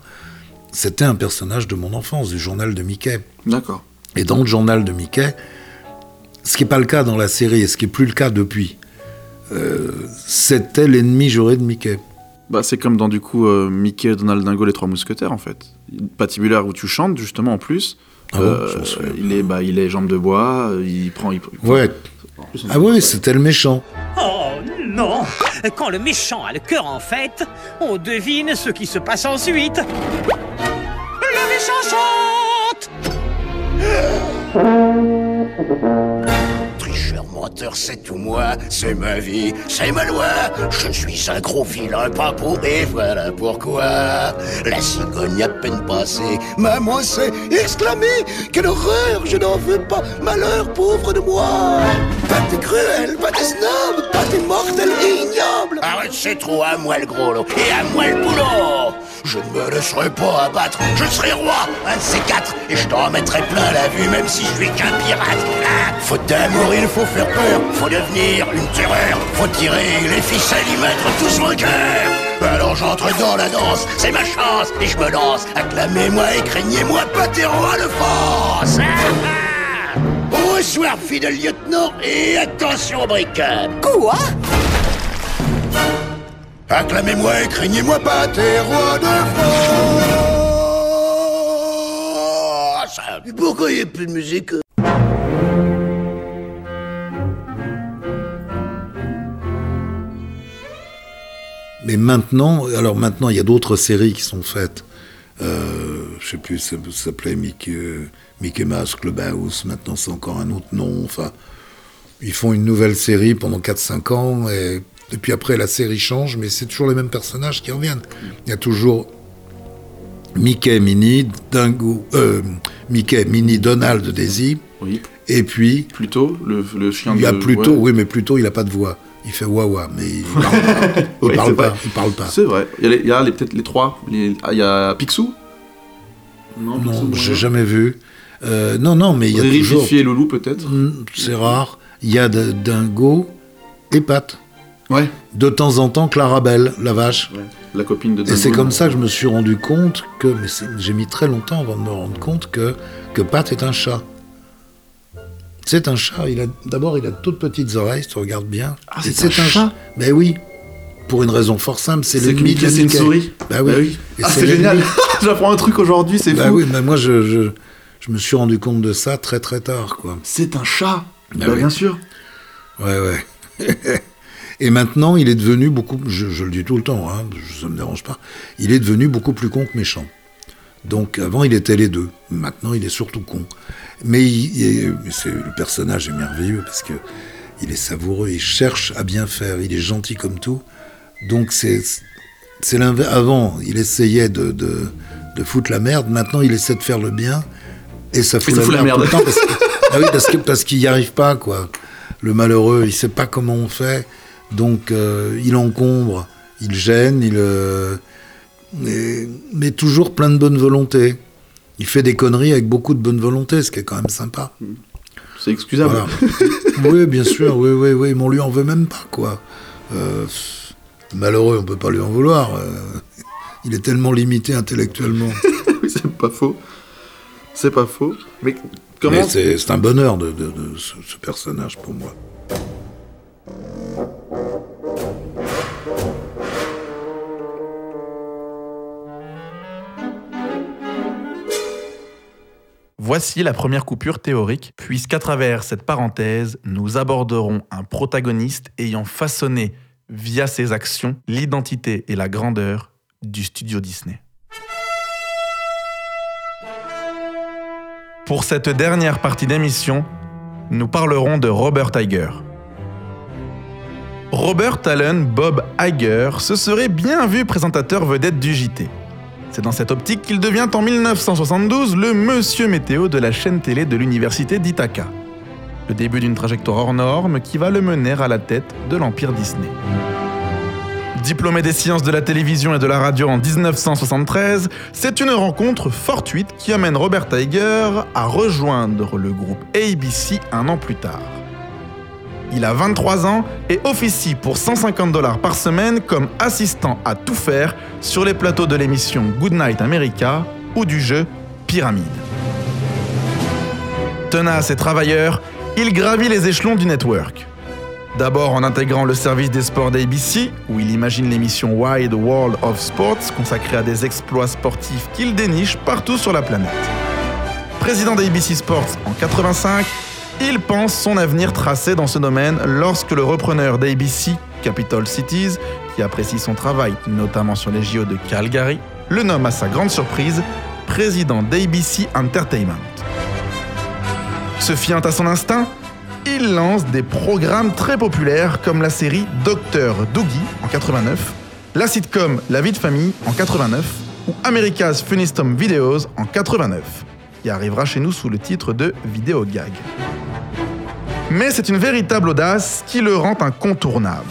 c'était un personnage de mon enfance, du journal de Mickey. D'accord. Et dans le journal de Mickey, ce qui n'est pas le cas dans la série, et ce qui n'est plus le cas depuis, euh, c'était l'ennemi juré de Mickey. Bah, c'est comme dans du coup euh, Mickey, Donald Dingo, les trois mousquetaires en fait. Patibulaire où tu chantes justement en plus. Ah bon, Euh, il est, bah, il est jambe de bois, euh, il prend. Il, Ouais. plus, Ah ouais, c'était le méchant. Oh non Quand le méchant a le cœur en fête, on devine ce qui se passe ensuite. Le méchant chante c'est tout moi, c'est ma vie, c'est ma loi. Je suis un gros vilain, pas pour et voilà pourquoi. La cigogne à peine passée m'a moissé, exclamé Quelle horreur, je n'en veux pas, malheur, pauvre de moi. Pas t'es cruel, pas t'es snob, pas t'es mortel et ignoble. Arrête, c'est trop à moi le gros lot, et à moi le boulot. Je ne me laisserai pas abattre, je serai roi, un de ces quatre, et je t'en mettrai plein la vue, même si je suis qu'un pirate. Ah, faute d'amour, il faut faire peur, faut devenir une terreur, faut tirer les ficelles, y mettre son cœur. Alors j'entre dans la danse, c'est ma chance, et je me lance, acclamez-moi et craignez-moi pas rois de France. Ah, ah. Bonsoir, fidèle lieutenant, et attention, bricade. Quoi? Acclamez-moi et craignez-moi pas, tes rois de France Pourquoi il n'y a plus de musique Mais maintenant, alors maintenant, il y a d'autres séries qui sont faites. Euh, je sais plus, ça, ça s'appelait Mickey, Mickey Mouse Clubhouse. Maintenant, c'est encore un autre nom. Enfin, ils font une nouvelle série pendant 4-5 ans et, et puis après, la série change, mais c'est toujours les mêmes personnages qui reviennent. Il y a toujours Mickey, Minnie, Dingo, euh, Mickey, Minnie, Donald, Daisy. Oui. Et puis, Plutôt, le, le chien il y a de. plutôt, ouais. oui, mais plutôt, il n'a pas de voix. Il fait wawa, mais il parle pas. Il Oui, parle pas. Il parle pas. C'est vrai. Il y a, les- il y a les- peut-être les trois. Il y a Picsou Non, Non, Picsou, j'ai ouais. jamais vu. Euh, non, non, mais il y a toujours. Et Loulou peut-être Hmm, C'est rare. Il y a de- Dingo et Pat. Ouais. De temps en temps, Clarabelle, la vache. Ouais. La copine de Et c'est comme ça que je me suis rendu compte que, mais c'est- j'ai mis très longtemps avant de me rendre compte que, que Pat est un chat. C'est un chat. Il a d'abord il a de toutes petites oreilles, si tu regardes bien. Ah, c'est un chat Ben oui. Pour une raison fort simple, c'est l'ennemi de c'est une souris Bah oui. Oui. Et Ah, c'est génial J'apprends un truc aujourd'hui, c'est Bah fou oui, mais moi je, je, je me suis rendu compte de ça très très tard, quoi. C'est un chat Bah Bah, oui. Bien sûr Ouais, ouais. Et maintenant, il est devenu beaucoup, je, je le dis tout le temps, hein, ça me dérange pas, il est devenu beaucoup plus con que méchant. Donc avant, il était les deux. Maintenant, il est surtout con. Mais il- le personnage est merveilleux parce que il est savoureux, il cherche à bien faire, il est gentil comme tout. Donc c'est l'inverse. Avant, il essayait de, de, de foutre la merde. Maintenant, il essaie de faire le bien et ça fout, ça la, fout la merde, tout le temps parce que- ah oui, parce qu'il n'y arrive pas quoi. Le malheureux, il sait pas comment on fait, donc euh, il encombre, il gêne, il euh, mais, mais toujours plein de bonne volonté. Il fait des conneries avec beaucoup de bonne volonté, ce qui est quand même sympa. C'est excusable. Voilà. oui, bien sûr, oui, oui, oui, mais on lui en veut même pas, quoi. Euh, malheureux, on peut pas lui en vouloir. il est tellement limité intellectuellement. Oui, c'est pas faux. C'est pas faux. Mais comment Mais c'est c'est un bonheur de, de- de ce, ce personnage pour moi. Voici la première coupure théorique, puisqu'à travers cette parenthèse, nous aborderons un protagoniste ayant façonné, via ses actions, l'identité et la grandeur du studio Disney. Pour cette dernière partie d'émission, nous parlerons de Robert Iger. Robert Allen Bob Iger se serait bien vu présentateur vedette du JT. C'est dans cette optique qu'il devient en 1972 le monsieur météo de la chaîne télé de l'université d'Ithaca. Le début d'une trajectoire hors norme qui va le mener à la tête de l'Empire Disney. diplômé des sciences de la télévision et de la radio en 1973, c'est une rencontre fortuite qui amène Robert Tiger à rejoindre le groupe ABC un an plus tard. Il a 23 ans et officie pour 150 dollars par semaine comme assistant à tout faire sur les plateaux de l'émission Goodnight America ou du jeu Pyramide. Tenace et travailleur, il gravit les échelons du network. D'abord en intégrant le service des sports d'ABC, où il imagine l'émission Wide World of Sports consacrée à des exploits sportifs qu'il déniche partout sur la planète. Président d'ABC Sports en 85, il pense son avenir tracé dans ce domaine lorsque le repreneur d'ABC, Capital Cities, qui apprécie son travail, notamment sur les JO de Calgary, le nomme à sa grande surprise président d'ABC Entertainment. Se fiant à son instinct, il lance des programmes très populaires comme la série Dr. Doogie en 89, la sitcom La vie de famille en 89 ou America's Funniest Home Videos en 89, qui arrivera chez nous sous le titre de Vidéo Gag. Mais c'est une véritable audace qui le rend incontournable.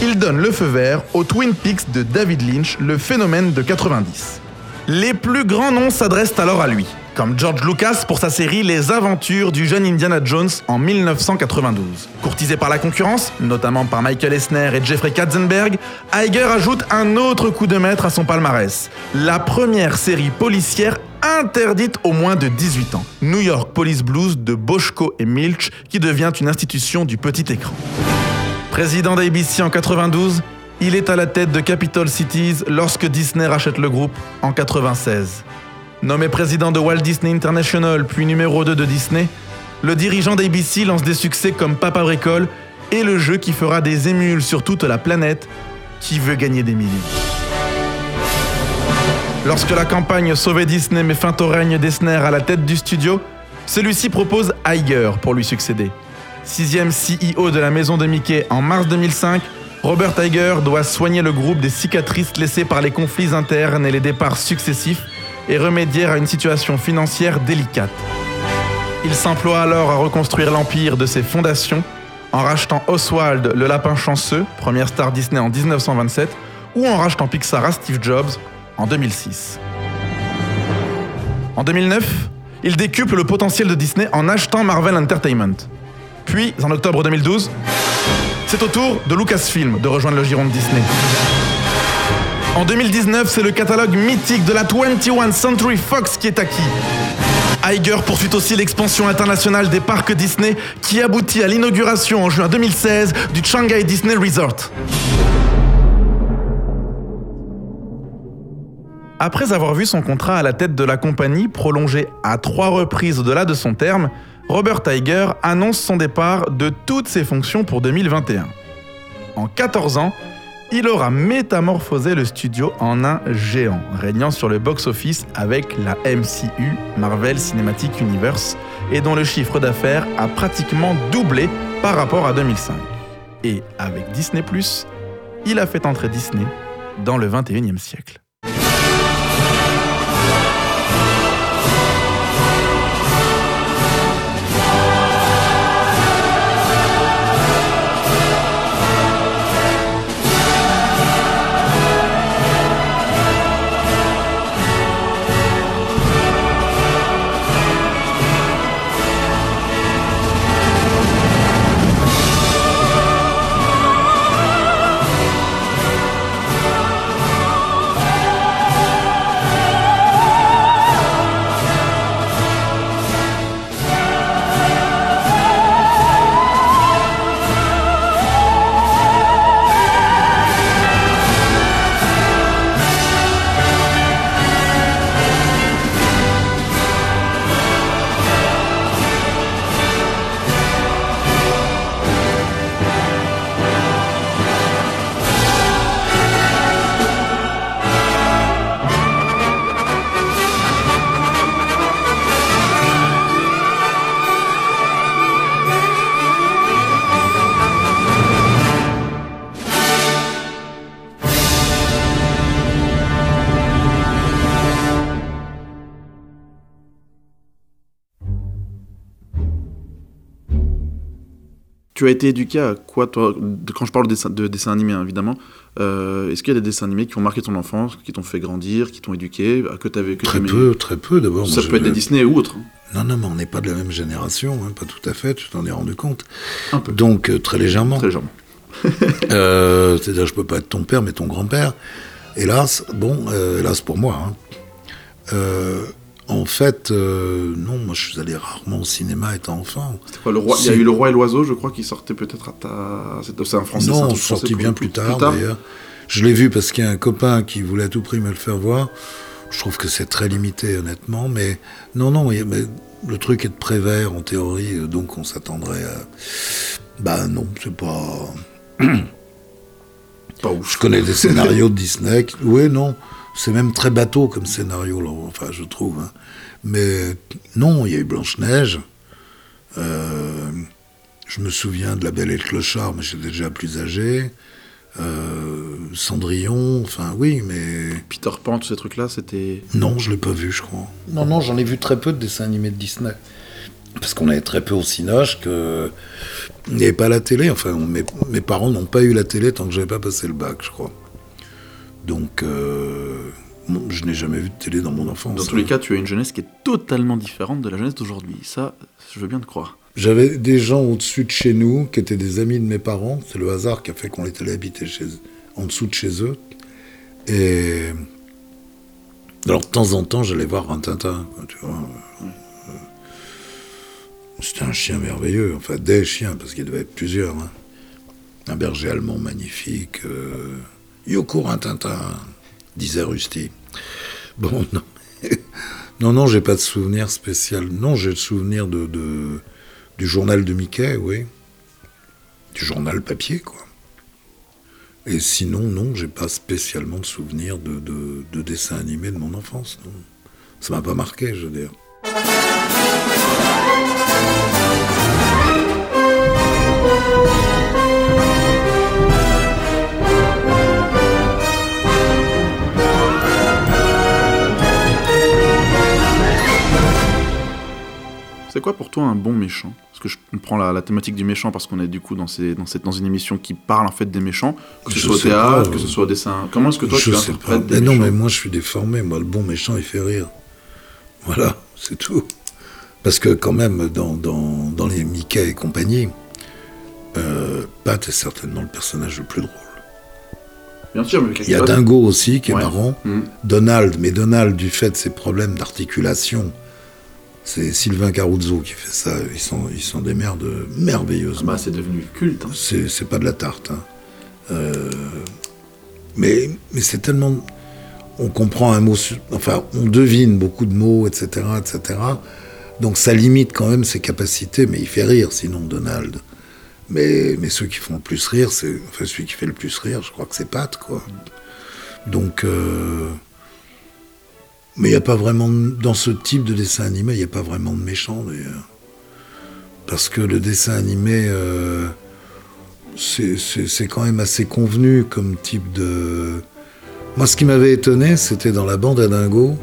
Il donne le feu vert au Twin Peaks de David Lynch, le phénomène de 90. Les plus grands noms s'adressent alors à lui, comme George Lucas pour sa série Les aventures du jeune Indiana Jones en 1992. Courtisé par la concurrence, notamment par Michael Eisner et Jeffrey Katzenberg, Iger ajoute un autre coup de maître à son palmarès. La première série policière interdite aux moins de 18 ans. New York Police Blues de Boschko et Milch qui devient une institution du petit écran. Président d'ABC en 92, il est à la tête de Capital Cities lorsque Disney rachète le groupe en 96. Nommé président de Walt Disney International puis numéro 2 de Disney, le dirigeant d'ABC lance des succès comme Papa Bricole et le jeu qui fera des émules sur toute la planète qui veut gagner des millions? Lorsque la campagne Sauver Disney met fin au règne d'Esner à la tête du studio, celui-ci propose Iger pour lui succéder. Sixième CEO de la maison de Mickey en mars 2005, Robert Iger doit soigner le groupe des cicatrices laissées par les conflits internes et les départs successifs et remédier à une situation financière délicate. Il s'emploie alors à reconstruire l'empire de ses fondations en rachetant Oswald le lapin chanceux, première star Disney en 1927, ou en rachetant Pixar à Steve Jobs en 2006. En 2009, il décuple le potentiel de Disney en achetant Marvel Entertainment. Puis, en octobre 2012, c'est au tour de Lucasfilm de rejoindre le giron de Disney. En 2019, c'est le catalogue mythique de la 21 Century Fox qui est acquis. Iger poursuit aussi l'expansion internationale des parcs Disney qui aboutit à l'inauguration en juin 2016 du Shanghai Disney Resort. Après avoir vu son contrat à la tête de la compagnie prolongé à trois reprises au-delà de son terme, Robert Tiger annonce son départ de toutes ses fonctions pour 2021. En 14 ans, il aura métamorphosé le studio en un géant, régnant sur le box-office avec la MCU, Marvel Cinematic Universe, et dont le chiffre d'affaires a pratiquement doublé par rapport à 2005. Et avec Disney ⁇ il a fait entrer Disney dans le 21e siècle. Tu as été éduqué à quoi, toi Quand je parle de dessin, de dessin animé, hein, évidemment, euh, est-ce qu'il y a des dessins animés qui ont marqué ton enfance, qui t'ont fait grandir, qui t'ont éduqué, que t'avais Très peu, très peu d'abord. Ça peut être des Disney ou autre. hein. Non, non, mais on n'est pas de la même génération, hein, pas tout à fait, tu t'en es rendu compte. Un peu. Donc, euh, très légèrement. Très légèrement. Euh, C'est-à-dire, je peux pas être ton père, mais ton grand-père. Hélas, bon, hélas pour moi. hein. En fait, euh, non, moi je suis allé rarement au cinéma étant enfant. C'était quoi, le roi Il y a eu Le Roi et l'Oiseau, je crois, qui sortait peut-être à ta. C'est un français non, sorti bien plus tard, d'ailleurs. Je l'ai vu parce qu'il y a un copain qui voulait à tout prix me le faire voir. Je trouve que c'est très limité, honnêtement. Mais non, non, mais le truc est de Prévert, en théorie, euh, donc on s'attendrait à. Bah non, c'est pas. Pas ouf. Je connais des scénarios de Disney. qui- Oui, non. C'est même très bateau comme scénario, là, enfin, je trouve. hein. Mais non, il y a eu Blanche-Neige. Euh, je me souviens de La Belle et le Clochard, mais j'étais déjà plus âgé. Euh, Cendrillon, enfin, oui, mais. Peter Pan, tous ces trucs-là, c'était. Non, je l'ai pas vu, je crois. Non, non, j'en ai vu très peu de dessins animés de Disney. Parce qu'on allait très peu au cinoche, que il n'y avait pas la télé. Enfin, on- mes, mes parents n'ont pas eu la télé tant que j'avais pas passé le bac, je crois. Donc, euh, bon, je n'ai jamais vu de télé dans mon enfance. Dans tous les cas, tu as une jeunesse qui est totalement différente de la jeunesse d'aujourd'hui. Ça, je veux bien te croire. J'avais des gens au-dessus de chez nous qui étaient des amis de mes parents. C'est le hasard qui a fait qu'on est allé habiter chez, en dessous de chez eux. Et alors de temps en temps, j'allais voir un Tintin. quoi, tu vois. C'était un chien merveilleux, enfin des chiens, parce qu'il devait être plusieurs. hein. Un berger allemand magnifique. Euh... Yoko Tintin, disait Rusty. Bon, non. non, non, j'ai pas de souvenir spécial. Non, j'ai le souvenir de, du journal de Mickey, oui. Du journal papier, quoi. Et sinon, non, j'ai pas spécialement de souvenir de, de, de dessins animés de mon enfance. Ça m'a pas marqué, je veux dire. C'est quoi pour toi un bon méchant? Parce que je comprends la, la thématique du méchant parce qu'on est du coup dans, ces, dans, cette, dans une émission qui parle en fait des méchants, que ce Je soit au théâtre, pas, que ce euh, soit au dessin. Comment est-ce que toi je tu interprètes des Mais non, mais moi je suis déformé. Moi, le bon méchant, il fait rire. Voilà, c'est tout. Parce que quand même, dans, dans, dans les Mickey et compagnie, euh, Pat est certainement le personnage le plus drôle. Bien sûr, mais Il y a Dingo aussi qui est Ouais. marrant. Mhm. Donald, mais Donald, du fait de ses problèmes d'articulation, c'est Sylvain Caruzzo qui fait ça. Ils sont, ils sont des merdes merveilleuses. Bah, c'est devenu culte. hein. C'est pas de la tarte. hein. Euh, mais mais c'est tellement. On comprend un mot. Enfin, on devine beaucoup de mots, etc., etc. Donc ça limite quand même ses capacités, mais il fait rire sinon Donald. Mais, mais ceux qui font le plus rire, c'est. Enfin, celui qui fait le plus rire, je crois que c'est Pat, quoi. Donc. euh, Mais il n'y a pas vraiment. de- Dans ce type de dessin animé, il n'y a pas vraiment de méchants, d'ailleurs. Parce que le dessin animé. euh, c'est quand même assez convenu comme type de. Moi, ce qui m'avait étonné, c'était dans la bande à Dingo,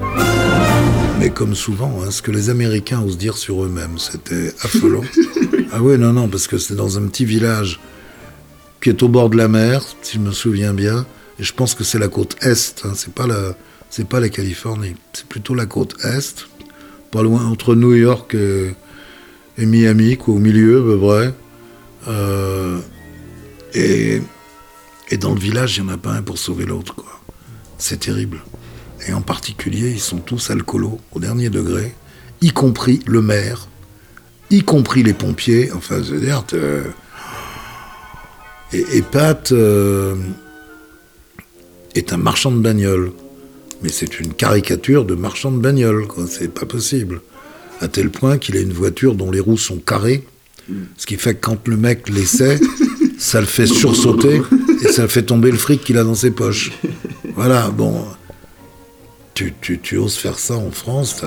mais comme souvent, hein, ce que les Américains osent dire sur eux-mêmes, c'était affolant. ah oui, non, non, parce que c'est dans un petit village qui est au bord de la mer, si je me souviens bien, et je pense que c'est la côte est, hein, c'est pas la, c'est pas la Californie, c'est plutôt la côte est, pas loin entre New York et, et Miami, quoi, au milieu, à peu près. Euh, et, et dans le village, il n'y en a pas un pour sauver l'autre, quoi. C'est terrible. Et en particulier, ils sont tous alcoolos, au dernier degré, y compris le maire, y compris les pompiers. Enfin, je veux dire, te- et, Pat euh, est un marchand de bagnole. Mais c'est une caricature de marchand de bagnole, quoi. C'est pas possible. À tel point qu'il a une voiture dont les roues sont carrées, ce qui fait que quand le mec l'essaie, ça le fait sursauter et ça fait tomber le fric qu'il a dans ses poches. Voilà, bon. Tu, tu, tu oses faire ça en France,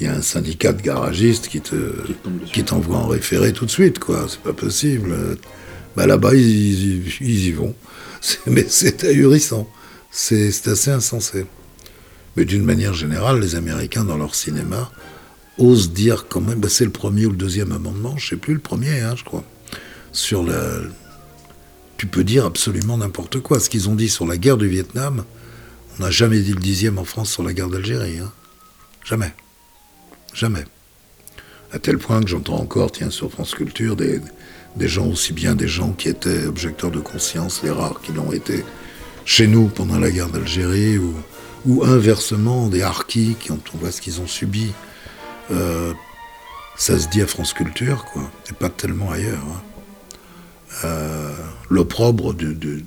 il y a un syndicat de garagistes qui te qui t'envoie en référé tout de suite, quoi. C'est pas possible. Bah là-bas, ils, ils- ils y vont. C'est- Mais c'est ahurissant. C'est c'est assez insensé. D'une manière générale, les Américains, dans leur cinéma, osent dire quand même, bah, c'est le premier ou le deuxième amendement, je sais plus, le premier, hein, je crois. sur la. Tu peux dire absolument n'importe quoi. Ce qu'ils ont dit sur la guerre du Vietnam, on n'a jamais dit le dixième en France sur la guerre d'Algérie. hein. Jamais. Jamais. À tel point que j'entends encore, tiens, sur France Culture, des, des gens, aussi bien des gens qui étaient objecteurs de conscience, les rares qui l'ont été chez nous pendant la guerre d'Algérie, ou, ou inversement, des harkis, qui ont, on voit ce qu'ils ont subi. Euh, ça se dit à France Culture, quoi, et pas tellement ailleurs. hein. Euh, L'opprobre de, de,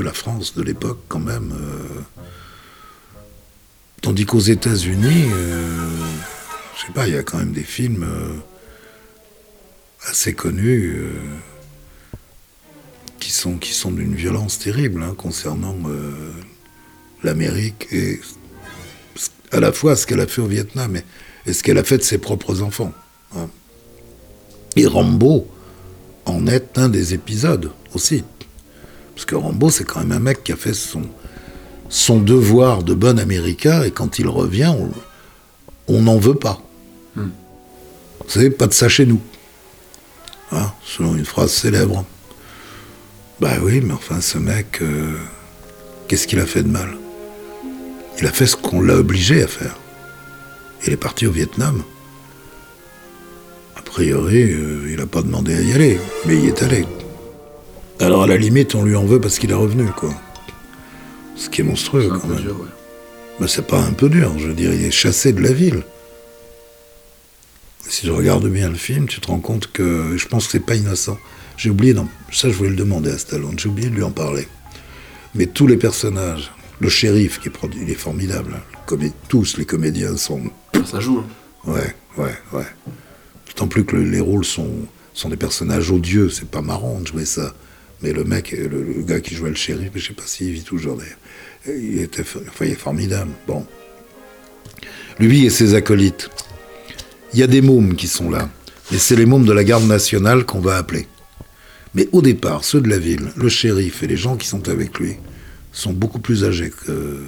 la France de l'époque, quand même. euh, tandis qu'aux États-Unis, je sais pas, il y a quand même des films assez connus qui sont, qui sont d'une violence terrible hein, concernant l'Amérique et à la fois ce qu'elle a fait au Vietnam et, et ce qu'elle a fait de ses propres enfants. hein. Et Rambo en est un des épisodes aussi. Parce que Rambo, c'est quand même un mec qui a fait son, son devoir de bon américain et quand il revient, on- n'en veut pas. Vous savez, pas de ça chez nous. Hein, selon une phrase célèbre. Bah oui, mais enfin, ce mec, euh, qu'est-ce qu'il a fait de mal? Il a fait ce qu'on l'a obligé à faire. Il est parti au Vietnam. A priori, euh, il n'a pas demandé à y aller, mais il y est allé. Alors à la limite, on lui en veut parce qu'il est revenu, quoi. Ce qui est monstrueux, quand même. Mais c'est pas un peu dur, je veux dire, il est chassé de la ville. Si je regarde bien le film, tu te rends compte que je pense que c'est pas innocent. J'ai oublié, d'en- ça je voulais le demander à Stallone, j'ai oublié de lui en parler. Mais tous les personnages, le shérif qui est produit, il est formidable. hein. Comé- tous les comédiens sont. Ça joue. hein. Ouais, ouais, ouais. D'autant plus que le- les rôles sont, sont des personnages odieux, c'est pas marrant de jouer ça. Mais le mec, le, le gars qui jouait le shérif, je sais pas s'il vit toujours d'ailleurs, il était enfin, il est formidable. Bon. Lui et ses acolytes. Il y a des mômes qui sont là. Et c'est les mômes de la garde nationale qu'on va appeler. Mais au départ, ceux de la ville, le shérif et les gens qui sont avec lui, sont beaucoup plus âgés que,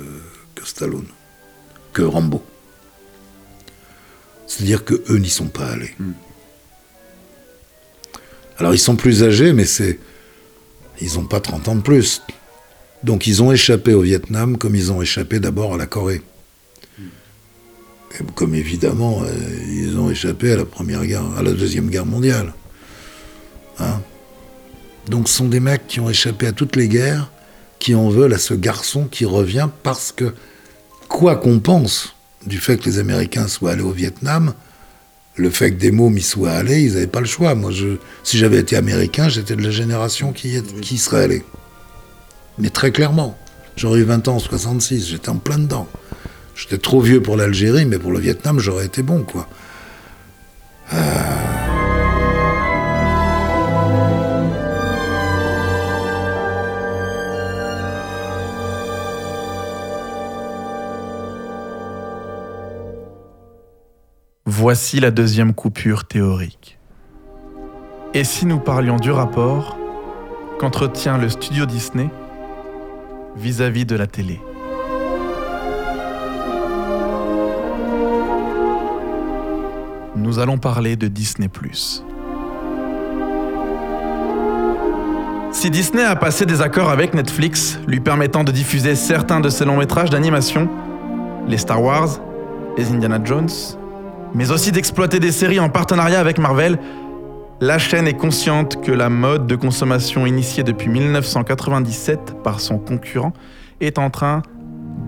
que Stallone, que Rambo. C'est-à-dire que eux n'y sont pas allés. Alors ils sont plus âgés, mais c'est. Ils n'ont pas 30 ans de plus. Donc ils ont échappé au Vietnam comme ils ont échappé d'abord à la Corée. Et comme évidemment, euh, ils ont échappé à la première guerre, à la deuxième guerre mondiale. Hein? Donc ce sont des mecs qui ont échappé à toutes les guerres, qui en veulent à ce garçon qui revient parce que, quoi qu'on pense du fait que les Américains soient allés au Vietnam, le fait que des mômes y soient allés, ils n'avaient pas le choix. Moi, je, si j'avais été américain, j'étais de la génération qui, y est- qui serait allée. Mais très clairement, j'aurais eu 20 ans en 66, j'étais en plein dedans. J'étais trop vieux pour l'Algérie, mais pour le Vietnam, j'aurais été bon, quoi. Voici la deuxième coupure théorique. Et si nous parlions du rapport qu'entretient le studio Disney vis-à-vis de la télé? Nous allons parler de Disney ⁇ Si Disney a passé des accords avec Netflix, lui permettant de diffuser certains de ses longs métrages d'animation, les Star Wars, les Indiana Jones, mais aussi d'exploiter des séries en partenariat avec Marvel, la chaîne est consciente que la mode de consommation initiée depuis 1997 par son concurrent est en train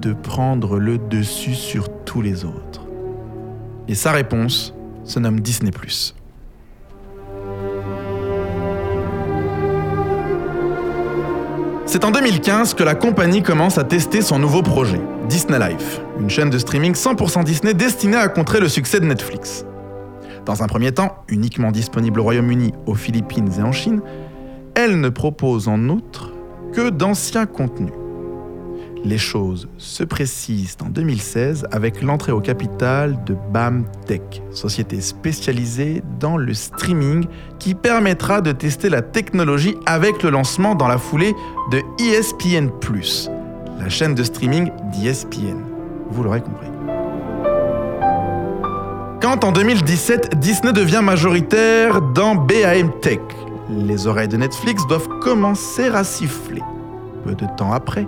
de prendre le dessus sur tous les autres. Et sa réponse se nomme Disney ⁇ C'est en 2015 que la compagnie commence à tester son nouveau projet, Disney Life, une chaîne de streaming 100% Disney destinée à contrer le succès de Netflix. Dans un premier temps, uniquement disponible au Royaume-Uni, aux Philippines et en Chine, elle ne propose en outre que d'anciens contenus. Les choses se précisent en 2016 avec l'entrée au capital de BAM Tech, société spécialisée dans le streaming qui permettra de tester la technologie avec le lancement dans la foulée de ESPN ⁇ la chaîne de streaming d'ESPN. Vous l'aurez compris. Quand en 2017, Disney devient majoritaire dans BAM Tech, les oreilles de Netflix doivent commencer à siffler. Peu de temps après,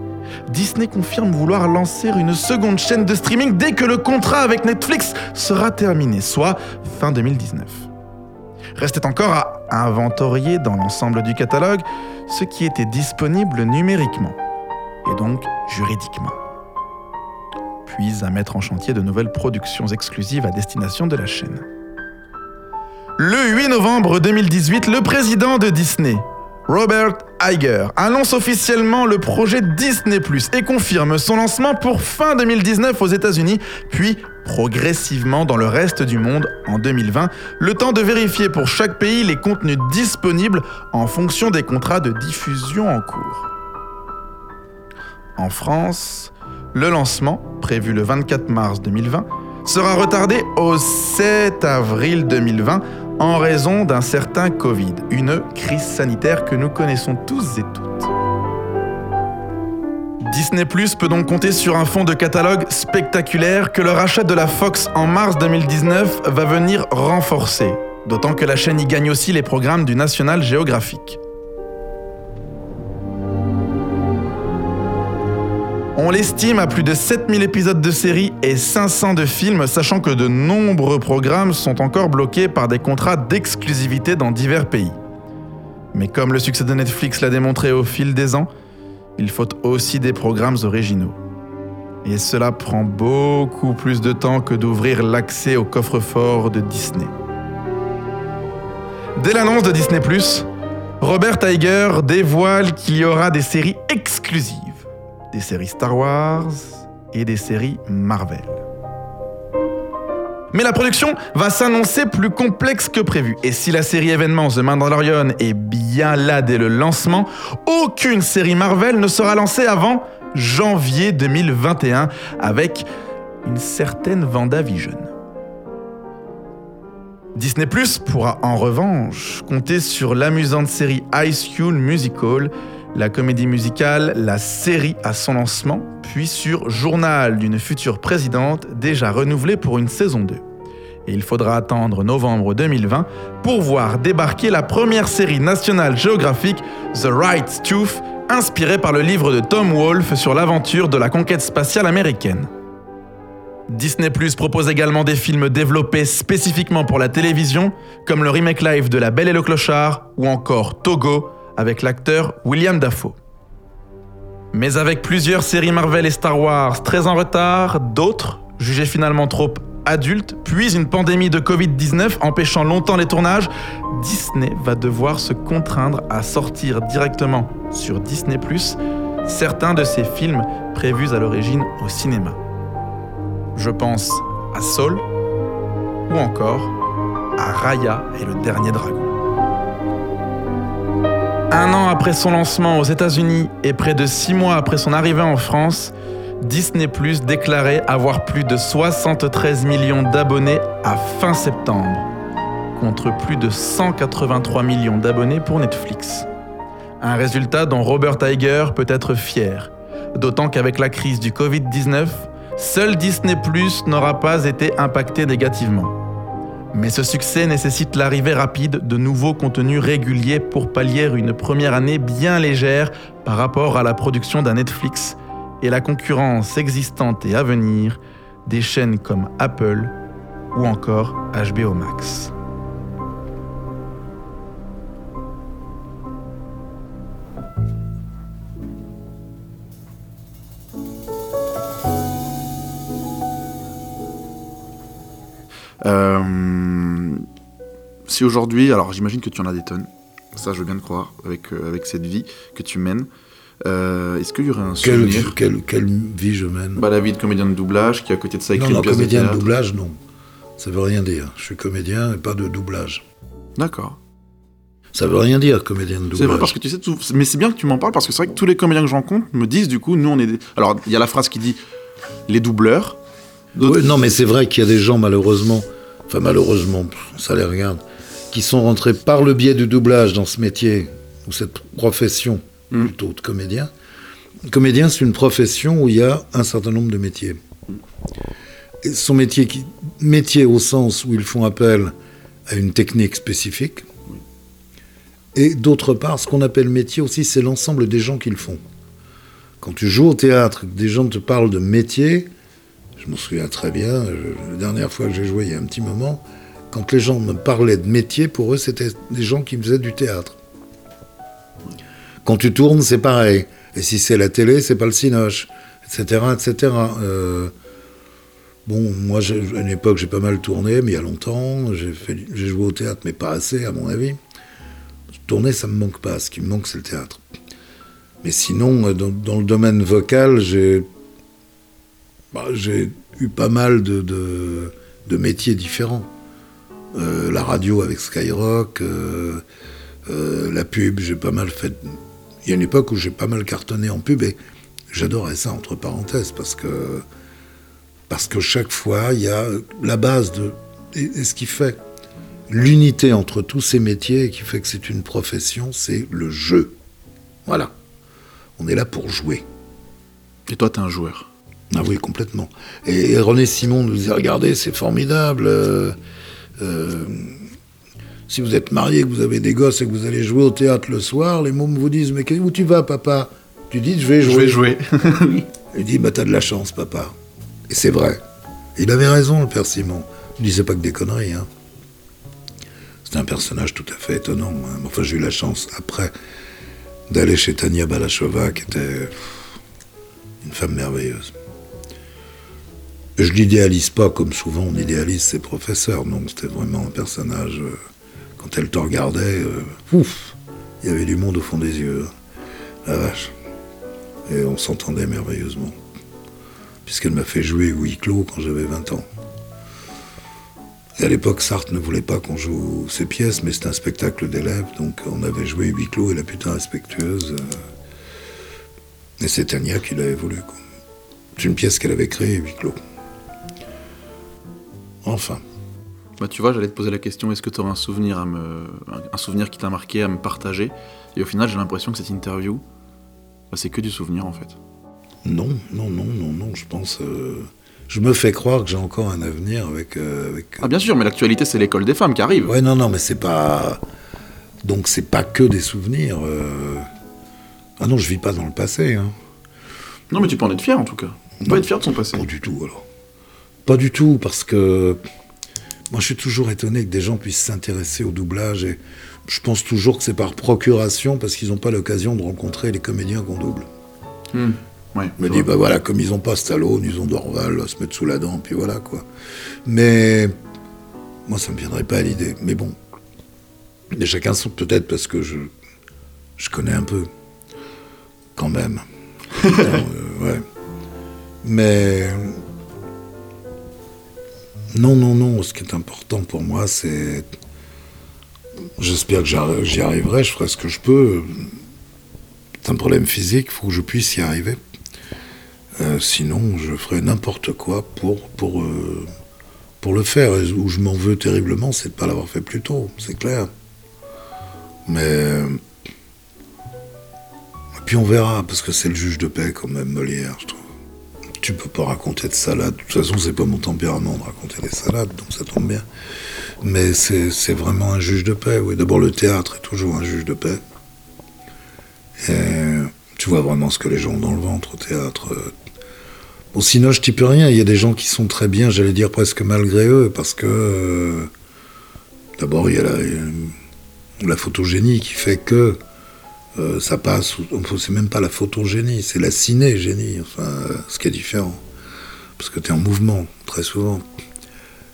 Disney confirme vouloir lancer une seconde chaîne de streaming dès que le contrat avec Netflix sera terminé, soit fin 2019. Restait encore à inventorier dans l'ensemble du catalogue ce qui était disponible numériquement, et donc juridiquement. Puis à mettre en chantier de nouvelles productions exclusives à destination de la chaîne. Le 8 novembre 2018, le président de Disney, Robert Iger, annonce officiellement le projet Disney ⁇ et confirme son lancement pour fin 2019 aux États-Unis, puis progressivement dans le reste du monde en 2020, le temps de vérifier pour chaque pays les contenus disponibles en fonction des contrats de diffusion en cours. En France, le lancement, prévu le 24 mars 2020, sera retardé au 7 avril 2020 en raison d'un certain Covid, une crise sanitaire que nous connaissons tous et toutes. Disney Plus peut donc compter sur un fonds de catalogue spectaculaire que le rachat de la Fox en mars 2019 va venir renforcer, d'autant que la chaîne y gagne aussi les programmes du National Geographic. On l'estime à plus de 7000 épisodes de série et 500 de films, sachant que de nombreux programmes sont encore bloqués par des contrats d'exclusivité dans divers pays. Mais comme le succès de Netflix l'a démontré au fil des ans, il faut aussi des programmes originaux. Et cela prend beaucoup plus de temps que d'ouvrir l'accès au coffre-fort de Disney. Dès l'annonce de Disney ⁇ Robert Tiger dévoile qu'il y aura des séries exclusives des séries Star Wars et des séries Marvel. Mais la production va s'annoncer plus complexe que prévu. Et si la série événement The Mandalorian est bien là dès le lancement, aucune série Marvel ne sera lancée avant janvier 2021 avec une certaine VandaVision. Disney Plus pourra en revanche compter sur l'amusante série High School Musical la comédie musicale, la série à son lancement, puis sur Journal d'une future présidente déjà renouvelée pour une saison 2. Et il faudra attendre novembre 2020 pour voir débarquer la première série nationale géographique, The Right Stuff, inspirée par le livre de Tom Wolfe sur l'aventure de la conquête spatiale américaine. Disney Plus propose également des films développés spécifiquement pour la télévision, comme le remake live de La Belle et le Clochard ou encore Togo, avec l'acteur William Dafoe. Mais avec plusieurs séries Marvel et Star Wars très en retard, d'autres, jugées finalement trop adultes, puis une pandémie de Covid-19 empêchant longtemps les tournages, Disney va devoir se contraindre à sortir directement sur Disney ⁇ certains de ses films prévus à l'origine au cinéma. Je pense à Soul ou encore à Raya et le dernier dragon. Un an après son lancement aux États-Unis et près de six mois après son arrivée en France, Disney Plus déclarait avoir plus de 73 millions d'abonnés à fin septembre, contre plus de 183 millions d'abonnés pour Netflix. Un résultat dont Robert Tiger peut être fier, d'autant qu'avec la crise du Covid-19, seul Disney Plus n'aura pas été impacté négativement. Mais ce succès nécessite l'arrivée rapide de nouveaux contenus réguliers pour pallier une première année bien légère par rapport à la production d'un Netflix et la concurrence existante et à venir des chaînes comme Apple ou encore HBO Max. Si aujourd'hui, alors j'imagine que tu en as des tonnes, ça je veux bien te croire, avec, euh, avec cette vie que tu mènes. Euh, Est-ce qu'il y aurait un souvenir quelle, quelle, vie je mène bah, La vie de comédien de doublage qui à côté de ça écrit non, une pièce comédien de, de, doublage, non. Ça veut rien dire. Je suis comédien et pas de doublage. D'accord. Ça veut rien dire, comédien de doublage. C'est vrai parce que tu sais, tout... mais c'est bien que tu m'en parles parce que c'est vrai que tous les comédiens que je rencontre me disent du coup, nous on est. Des... Alors il y a la phrase qui dit les doubleurs. Oui, non, mais c'est vrai qu'il y a des gens malheureusement, enfin malheureusement, ça les regarde, qui sont rentrés par le biais du doublage dans ce métier ou cette profession mm. plutôt de comédien. Comédien, c'est une profession où il y a un certain nombre de métiers. Et son métier, qui, métier au sens où ils font appel à une technique spécifique, Et d'autre part, ce qu'on appelle métier aussi, c'est l'ensemble des gens qui le font. Quand tu joues au théâtre, des gens te parlent de métier, je m'en souviens très bien, la dernière fois que j'ai joué il y a un petit moment, quand les gens me parlaient de métier, pour eux, c'était des gens qui faisaient du théâtre. Quand tu tournes, c'est pareil. Et si c'est la télé, c'est pas le cinoche, etc., etc. Euh, bon, moi, à une époque, j'ai pas mal tourné, mais il y a longtemps, j'ai joué au théâtre, mais pas assez, à mon avis. Tourner, ça me manque pas. Ce qui me manque, c'est le théâtre. Mais sinon, euh, dans le domaine vocal, j'ai bah, j'ai eu pas mal de, de- métiers différents. Euh, la radio avec Skyrock, euh, euh, la pub, j'ai pas mal fait. Il y a une époque où j'ai pas mal cartonné en pub et j'adorais ça, entre parenthèses, parce que, parce que chaque fois, il y a la base de. Et, et ce qui fait l'unité entre tous ces métiers et qui fait que c'est une profession, c'est le jeu. Voilà. On est là pour jouer. Et toi, t'es un joueur. Ah oui, complètement. Et, et René Simon nous disait, regardez, c'est formidable. euh, euh, si vous êtes marié, que vous avez des gosses et que vous allez jouer au théâtre le soir, les mômes vous disent, mais où tu vas, papa? Tu dis, je vais jouer. Je vais jouer. Il dit, bah t'as de la chance, papa. Et c'est vrai. Il avait raison, le père Simon. Il disait pas que des conneries. Hein. C'était un personnage tout à fait étonnant. hein. Enfin, j'ai eu la chance, après, d'aller chez Tania Balachova, qui était une femme merveilleuse. Je l'idéalise pas comme souvent on idéalise ses professeurs. Non, c'était vraiment un personnage. euh, quand elle te regardait, euh, ouf, il y avait du monde au fond des yeux. La vache. Et on s'entendait merveilleusement. Puisqu'elle m'a fait jouer huis clos quand j'avais 20 ans. Et à l'époque, Sartre ne voulait pas qu'on joue ses pièces, mais c'était un spectacle d'élèves, donc on avait joué huis clos et la putain respectueuse. euh, Et c'est Tania qui l'avait voulu. C'est une pièce qu'elle avait créée, huis clos. Enfin. Bah, tu vois, j'allais te poser la question est-ce que tu aurais un souvenir, à me... un souvenir qui t'a marqué à me partager? Et au final, j'ai l'impression que cette interview, bah, c'est que du souvenir en fait. Non, non, non, non, non, je pense. euh, Je me fais croire que j'ai encore un avenir avec. euh, avec Ah, bien sûr, mais l'actualité, c'est l'école des femmes qui arrive. Ouais, non, non, mais c'est pas. Donc c'est pas que des souvenirs. euh. Ah non, je vis pas dans le passé. Hein. Non, mais tu peux en être fier en tout cas. On peut être fier de son passé. Pas du tout, alors. Pas du tout, parce que moi je suis toujours étonné que des gens puissent s'intéresser au doublage et je pense toujours que c'est par procuration parce qu'ils n'ont pas l'occasion de rencontrer les comédiens qu'on double. Hmm. Ouais, Je me dis, bah voilà, comme ils n'ont pas Stallone, ils ont Dorval, à se mettre sous la dent, puis voilà quoi. Mais moi ça me viendrait pas à l'idée. Mais bon, mais chacun son peut-être parce que je, je connais un peu, quand même. Euh, ouais. Mais non, non, non. Ce qui est important pour moi, c'est. J'espère que j'y arriverai. Je ferai ce que je peux. C'est un problème physique. Il faut que je puisse y arriver. Euh, sinon, je ferai n'importe quoi pour pour euh, le faire. Où je m'en veux terriblement, c'est de ne pas l'avoir fait plus tôt. C'est clair. Mais euh, puis on verra, parce que c'est le juge de paix quand même, Molière, je trouve. Tu peux pas raconter de salade. De toute façon, c'est pas mon tempérament de raconter des salades, donc ça tombe bien. Mais c'est vraiment un juge de paix, oui. D'abord, le théâtre est toujours un juge de paix. Tu vois vraiment ce que les gens ont dans le ventre au théâtre. Bon, sinon, je t'y peux rien. Il y a des gens qui sont très bien, j'allais dire presque malgré eux, parce que. euh, D'abord, il y a la, la photogénie qui fait que euh, ça passe. C'est même pas la photogénie, c'est la cinégénie, enfin, euh, ce qui est différent. Parce que tu es en mouvement, très souvent.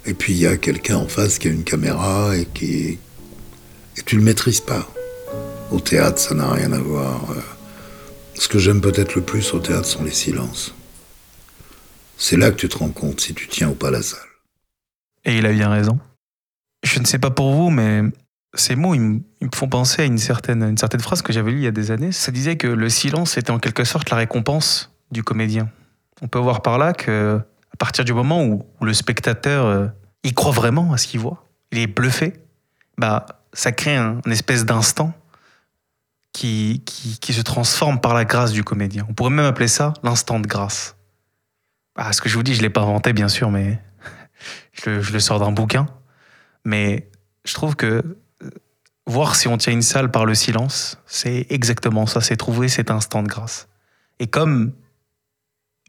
Et puis, il y a quelqu'un en face qui a une caméra et qui. Et tu le maîtrises pas. Au théâtre, ça n'a rien à voir. euh. Ce que j'aime peut-être le plus au théâtre sont les silences. C'est là que tu te rends compte si tu tiens ou pas la salle. Et il a bien raison. Je ne sais pas pour vous, mais ces mots, ils me, font penser à une certaine, phrase que j'avais lue il y a des années. Ça disait que le silence était en quelque sorte la récompense du comédien. On peut voir par là que, à partir du moment où, le spectateur euh, il croit vraiment à ce qu'il voit, il est bluffé, bah, ça crée un, une espèce d'instant qui, se transforme par la grâce du comédien. On pourrait même appeler ça l'instant de grâce. Ah, ce que je vous dis, je ne l'ai pas inventé, bien sûr, mais je le, sors d'un bouquin. Mais je trouve que voir si on tient une salle par le silence, c'est exactement ça, c'est trouver cet instant de grâce. Et comme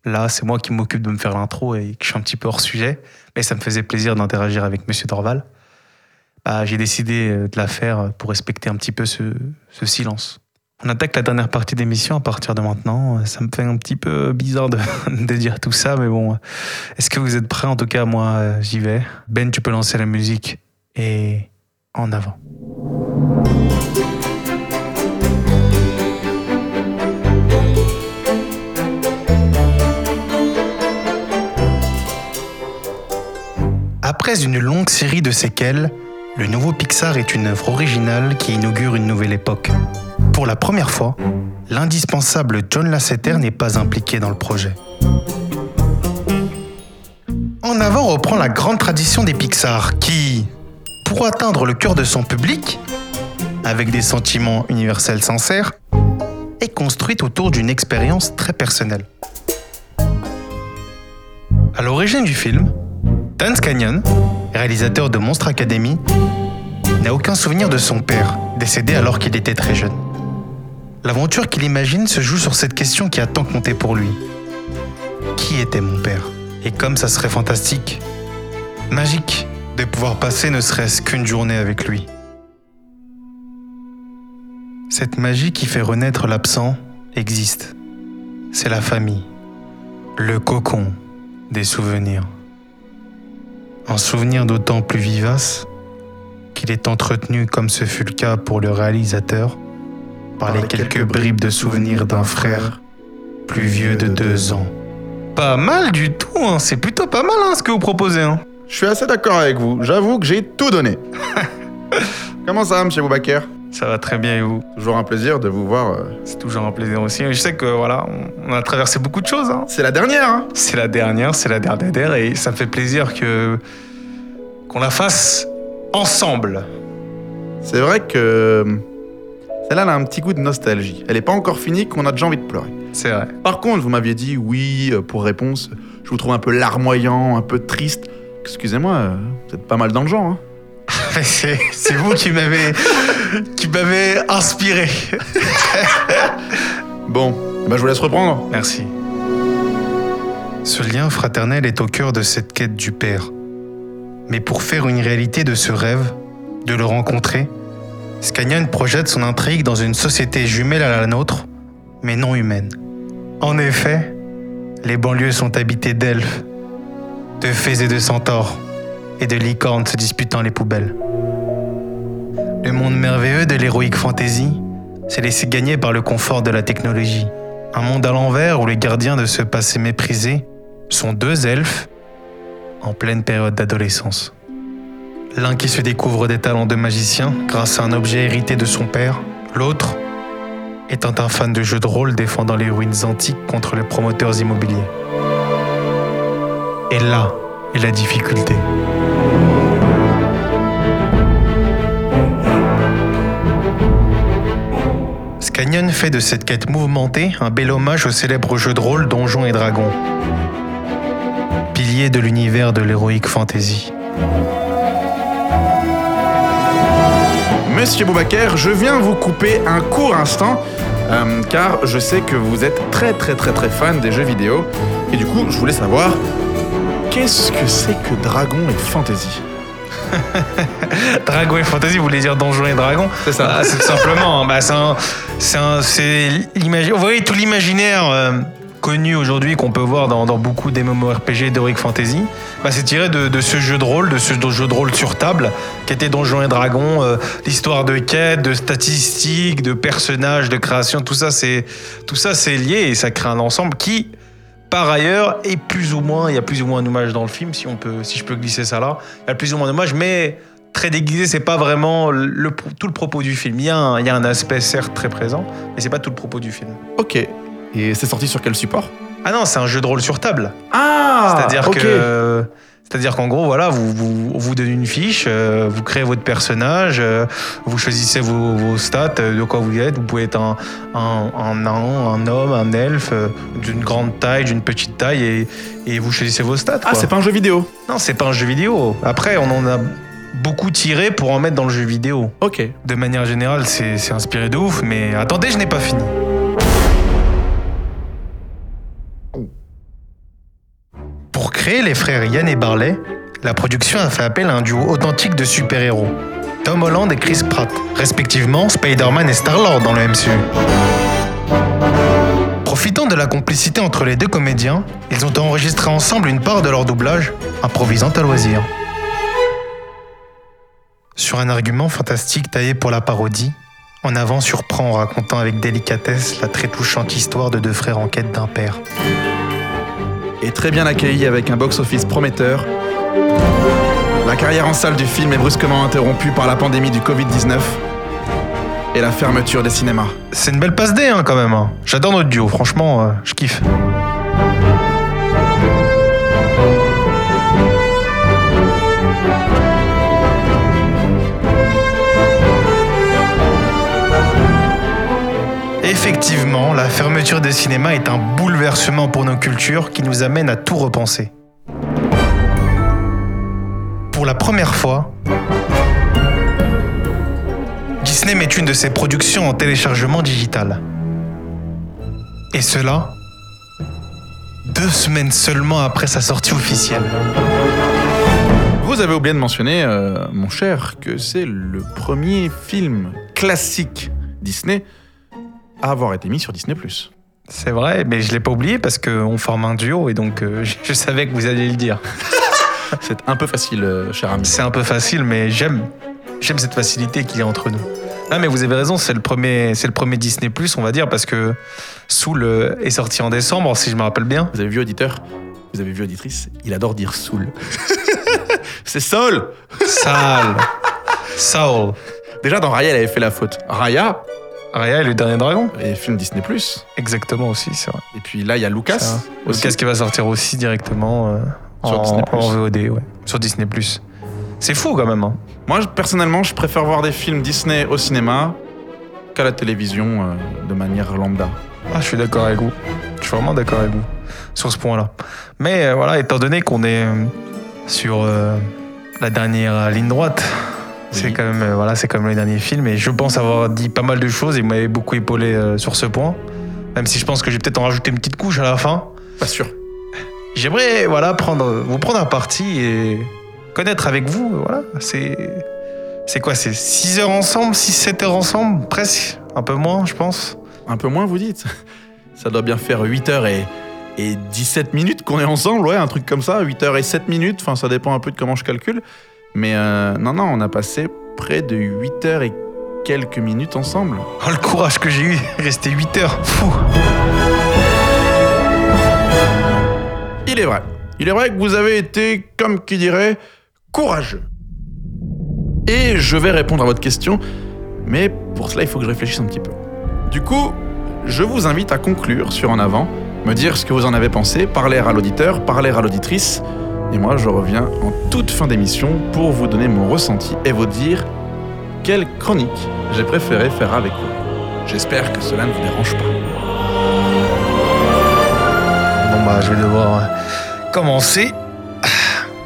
là, c'est moi qui m'occupe de me faire l'intro et que je suis un petit peu hors sujet, mais ça me faisait plaisir d'interagir avec Monsieur Dorval, bah, j'ai décidé euh, de la faire pour respecter un petit peu ce, ce silence. On attaque la dernière partie d'émission à partir de maintenant. Ça me fait un petit peu bizarre de, de dire tout ça, mais bon. Est-ce que vous êtes prêts? En tout cas, moi, euh, j'y vais. Ben, tu peux lancer la musique et en avant. Après une longue série de séquelles, le nouveau Pixar est une œuvre originale qui inaugure une nouvelle époque. Pour la première fois, l'indispensable John Lasseter n'est pas impliqué dans le projet. En avant reprend la grande tradition des Pixar qui, pour atteindre le cœur de son public, avec des sentiments universels sincères, est construite autour d'une expérience très personnelle. À l'origine du film, Dan Canyon, réalisateur de Monstre Academy, n'a aucun souvenir de son père, décédé alors qu'il était très jeune. L'aventure qu'il imagine se joue sur cette question qui a tant compté pour lui. Qui était mon père? Et comme ça serait fantastique, magique, pouvoir passer ne serait-ce qu'une journée avec lui. Cette magie qui fait renaître l'absent existe. C'est la famille, le cocon des souvenirs. Un souvenir d'autant plus vivace qu'il est entretenu comme ce fut le cas pour le réalisateur par les quelques bribes de souvenirs d'un frère plus vieux de deux ans. Pas mal du tout, hein. c'est plutôt pas mal hein, ce que vous proposez. Hein. Je suis assez d'accord avec vous. J'avoue que j'ai tout donné. Comment ça va, monsieur Boubaker Ça va très bien et vous? Toujours un plaisir de vous voir. euh. C'est toujours un plaisir aussi. Je sais que voilà, on- a traversé beaucoup de choses. hein. C'est la dernière, hein C'est la dernière, c'est la dernière et ça me fait plaisir que qu'on la fasse ensemble. C'est vrai que celle-là elle a un petit goût de nostalgie. Elle n'est pas encore finie qu'on a déjà envie de pleurer. C'est vrai. Par contre, vous m'aviez dit oui euh, pour réponse. Je vous trouve un peu larmoyant, un peu triste. Excusez-moi, euh, vous êtes pas mal dans le genre. Hein. C'est c'est vous qui m'avez qui m'avez inspiré. Bon, eh ben, je vous laisse reprendre. Merci. Ce lien fraternel est au cœur de cette quête du Père. Mais pour faire une réalité de ce rêve, de le rencontrer, Scagnon projette son intrigue dans une société jumelle à la nôtre, mais non humaine. En effet, les banlieues sont habitées d'elfes, de fées et de centaures, et de licornes se disputant les poubelles. Le monde merveilleux de l'héroïque fantasy s'est laissé gagner par le confort de la technologie. Un monde à l'envers où les gardiens de ce passé méprisé sont deux elfes en pleine période d'adolescence. L'un qui se découvre des talents de magicien grâce à un objet hérité de son père, l'autre étant un fan de jeux de rôle défendant les ruines antiques contre les promoteurs immobiliers. Et là est la difficulté. Scagnon fait de cette quête mouvementée un bel hommage au célèbre jeu de rôle Donjons et Dragons, pilier de l'univers de l'héroïque fantasy. Monsieur Boubaker, je viens vous couper un court instant, euh, car je sais que vous êtes très très très très fan des jeux vidéo, et du coup, je voulais savoir, qu'est-ce que c'est que Dragon et Fantasy Dragon et Fantasy, vous voulez dire Donjons et Dragons C'est ça. Ah, c'est tout simplement. bah, c'est un- c'est un- c'est l'imagi- Vous voyez tout l'imaginaire euh, connu aujourd'hui qu'on peut voir dans, dans beaucoup des MMORPG d'Heroic Fantasy. Bah, c'est tiré de, de ce jeu de rôle, de ce jeu de rôle sur table, qui était Donjons et Dragons. euh, L'histoire de quêtes, de statistiques, de personnages, de création, tout ça, c'est tout ça, c'est lié et ça crée un ensemble qui. Par ailleurs, est plus ou moins, il y a plus ou moins un hommage dans le film, si on peut, si je peux glisser ça là. Il y a plus ou moins un hommage, mais très déguisé, c'est pas vraiment le, tout le propos du film. Il y, a un, il y a un aspect certes très présent, mais c'est pas tout le propos du film. Ok. Et c'est sorti sur quel support? Ah non, c'est un jeu de rôle sur table. Ah C'est-à-dire que. C'est-à-dire qu'en gros, voilà, vous, vous, vous donne une fiche, euh, vous créez votre personnage, euh, vous choisissez vos, vos stats, euh, de quoi vous êtes. Vous pouvez être un, un, un nain, un homme, un elfe, d'une grande taille, d'une petite taille, et, et vous choisissez vos stats. Ah, c'est pas un jeu vidéo Non, c'est pas un jeu vidéo. Après, on en a beaucoup tiré pour en mettre dans le jeu vidéo. Ok. De manière générale, c'est c'est inspiré de ouf, mais attendez, je n'ai pas fini. Créer les frères Yann et Barley, la production a fait appel à un duo authentique de super-héros. Tom Holland et Chris Pratt, respectivement Spider-Man et Star-Lord dans le MCU. Profitant de la complicité entre les deux comédiens, ils ont enregistré ensemble une part de leur doublage, improvisant à loisir. Sur un argument fantastique taillé pour la parodie, En avant surprend en racontant avec délicatesse la très touchante histoire de deux frères en quête d'un père. Et très bien accueilli avec un box-office prometteur, la carrière en salle du film est brusquement interrompue par la pandémie du Covid-19 et la fermeture des cinémas. C'est une belle passe D hein, quand même. hein. J'adore notre duo, franchement, euh, je kiffe. Effectivement, la fermeture des cinémas est un bouleversement pour nos cultures qui nous amène à tout repenser. Pour la première fois, Disney met une de ses productions en téléchargement digital. Et cela, deux semaines seulement après sa sortie officielle. Vous avez oublié de mentionner, euh, mon cher, que c'est le premier film classique Disney à avoir été mis sur Disney+. C'est vrai, mais je l'ai pas oublié parce qu'on forme un duo et donc euh, je, savais que vous alliez le dire. C'est un peu facile, euh, cher ami. C'est un peu facile, mais j'aime, j'aime cette facilité qu'il y a entre nous. Non, mais vous avez raison, c'est le premier, c'est le premier Disney Plus, on va dire, parce que Soul euh, est sorti en décembre, si je me rappelle bien. Vous avez vu auditeur Vous avez vu auditrice Il adore dire Soul. c'est Sol Sale, Saul, Déjà, dans Raya, elle avait fait la faute. Raya, Raya et le dernier dragon. et film Disney+. Exactement aussi, c'est vrai. Et puis là, il y a Lucas. Qu'est-ce qui va sortir aussi directement euh, Sur en, Disney+. en VOD, ouais, sur Disney Plus. C'est fou quand même. Hein. Moi, je- personnellement, je préfère voir des films Disney au cinéma qu'à la télévision euh, de manière lambda. Ah, je suis d'accord avec vous. Je suis vraiment d'accord avec vous sur ce point-là. Mais euh, voilà, étant donné qu'on est euh, sur euh, la dernière ligne droite, c'est quand même euh, voilà, c'est quand même le dernier film et je pense avoir dit pas mal de choses et vous m'avez beaucoup épaulé euh, sur ce point. Même si je pense que je vais peut-être en rajouter une petite couche à la fin. Pas sûr. J'aimerais voilà prendre vous prendre un parti et connaître avec vous. Voilà, c'est c'est quoi C'est 6 heures ensemble, 6-7 heures ensemble, presque, un peu moins, je pense. Un peu moins, vous dites Ça doit bien faire 8h et, et 17 minutes qu'on est ensemble, ouais, un truc comme ça, 8h et 7 minutes, enfin ça dépend un peu de comment je calcule. Mais euh, non, non, on a passé près de 8h et quelques minutes ensemble. Oh, le courage que j'ai eu, rester 8 heures, fou. Il est vrai. Il est vrai que vous avez été, comme qui dirait, courageux. Et je vais répondre à votre question, mais pour cela, il faut que je réfléchisse un petit peu. Du coup, je vous invite à conclure sur En Avant, me dire ce que vous en avez pensé, parler à l'auditeur, parler à l'auditrice, et moi, je reviens en toute fin d'émission pour vous donner mon ressenti et vous dire quelle chronique j'ai préféré faire avec vous. J'espère que cela ne vous dérange pas. Bon bah je vais devoir euh, commencer.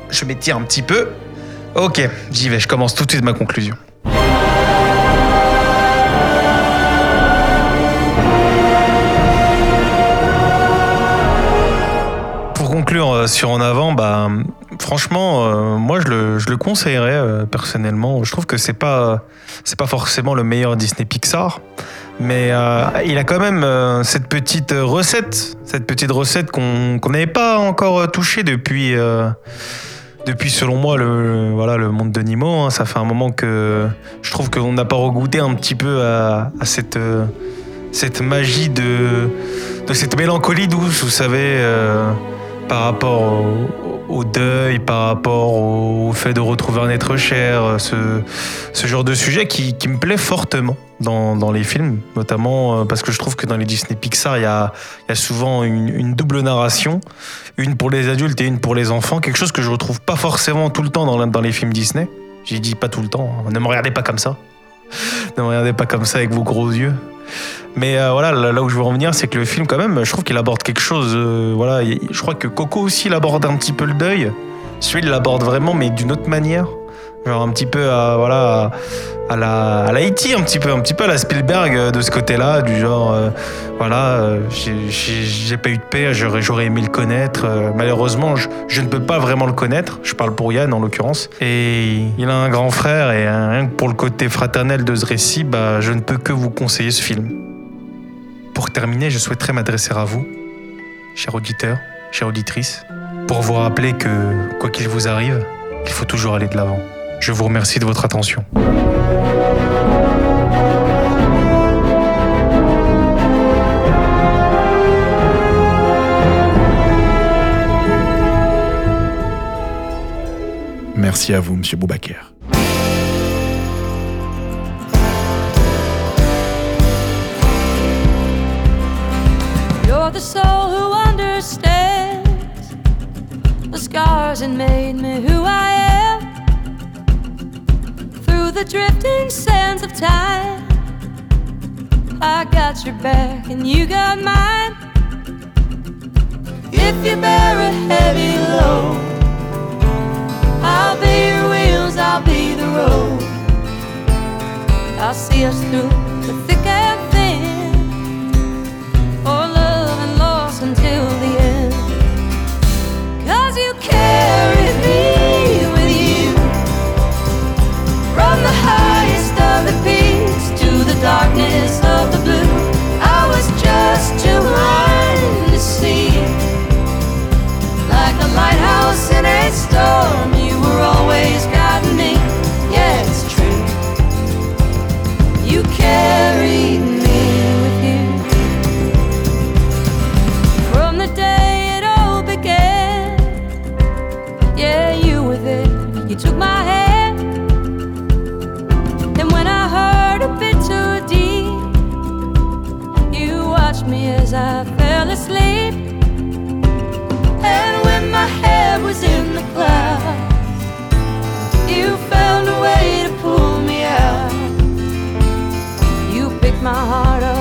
Je m'étire un petit peu. Ok, j'y vais, je commence tout de suite ma conclusion. Conclure euh, sur En Avant, bah, franchement, euh, moi je le, je le conseillerais euh, personnellement. Je trouve que c'est pas, c'est pas forcément le meilleur Disney Pixar, mais il a quand même cette petite recette, cette petite recette qu'on qu'on n'avait pas encore touchée depuis, depuis selon moi le, voilà, le monde de Nemo. hein. Ça fait un moment que je trouve qu'on n'a pas regoûté un petit peu à, cette, cette magie de, de cette mélancolie douce, vous savez, par rapport au, deuil, par rapport au, fait de retrouver un être cher, ce, genre de sujet qui, me plaît fortement dans, les films, notamment euh, parce que je trouve que dans les Disney Pixar, il y a, souvent une, double narration, une pour les adultes et une pour les enfants, quelque chose que je retrouve pas forcément tout le temps dans les films Disney. J'ai dit pas tout le temps, hein. ne me regardez pas comme ça. Ne me regardez pas comme ça avec vos gros yeux. Mais euh, voilà, là, où je veux en venir, c'est que le film, quand même, je trouve qu'il aborde quelque chose. euh, voilà, il- je crois que Coco aussi, il aborde un petit peu le deuil. Celui-là, il l'aborde vraiment, mais d'une autre manière. Un petit peu à, voilà, à la, à la un petit peu, un petit peu à la Spielberg euh, de ce côté-là, du genre, euh, voilà, euh, j'ai- pas eu de père, j'aurais aimé le connaître. Euh, malheureusement, je, je ne peux pas vraiment le connaître. Je parle pour Yann en l'occurrence. Et il a un grand frère, et euh, rien que pour le côté fraternel de ce récit, bah, je ne peux que vous conseiller ce film. Pour terminer, je souhaiterais m'adresser à vous, chers auditeurs, chères auditrices, pour vous rappeler que, quoi qu'il vous arrive, il faut toujours aller de l'avant. Je vous remercie de votre attention. Merci à vous, monsieur Boubaker. You're the soul who understands the scars and made me who I am. The drifting sands of time, I got your back and you got mine. If you bear a heavy load, I'll be your wheels, I'll be the road. I'll see us through the thick clouds, you found a way to pull me out. You picked my heart up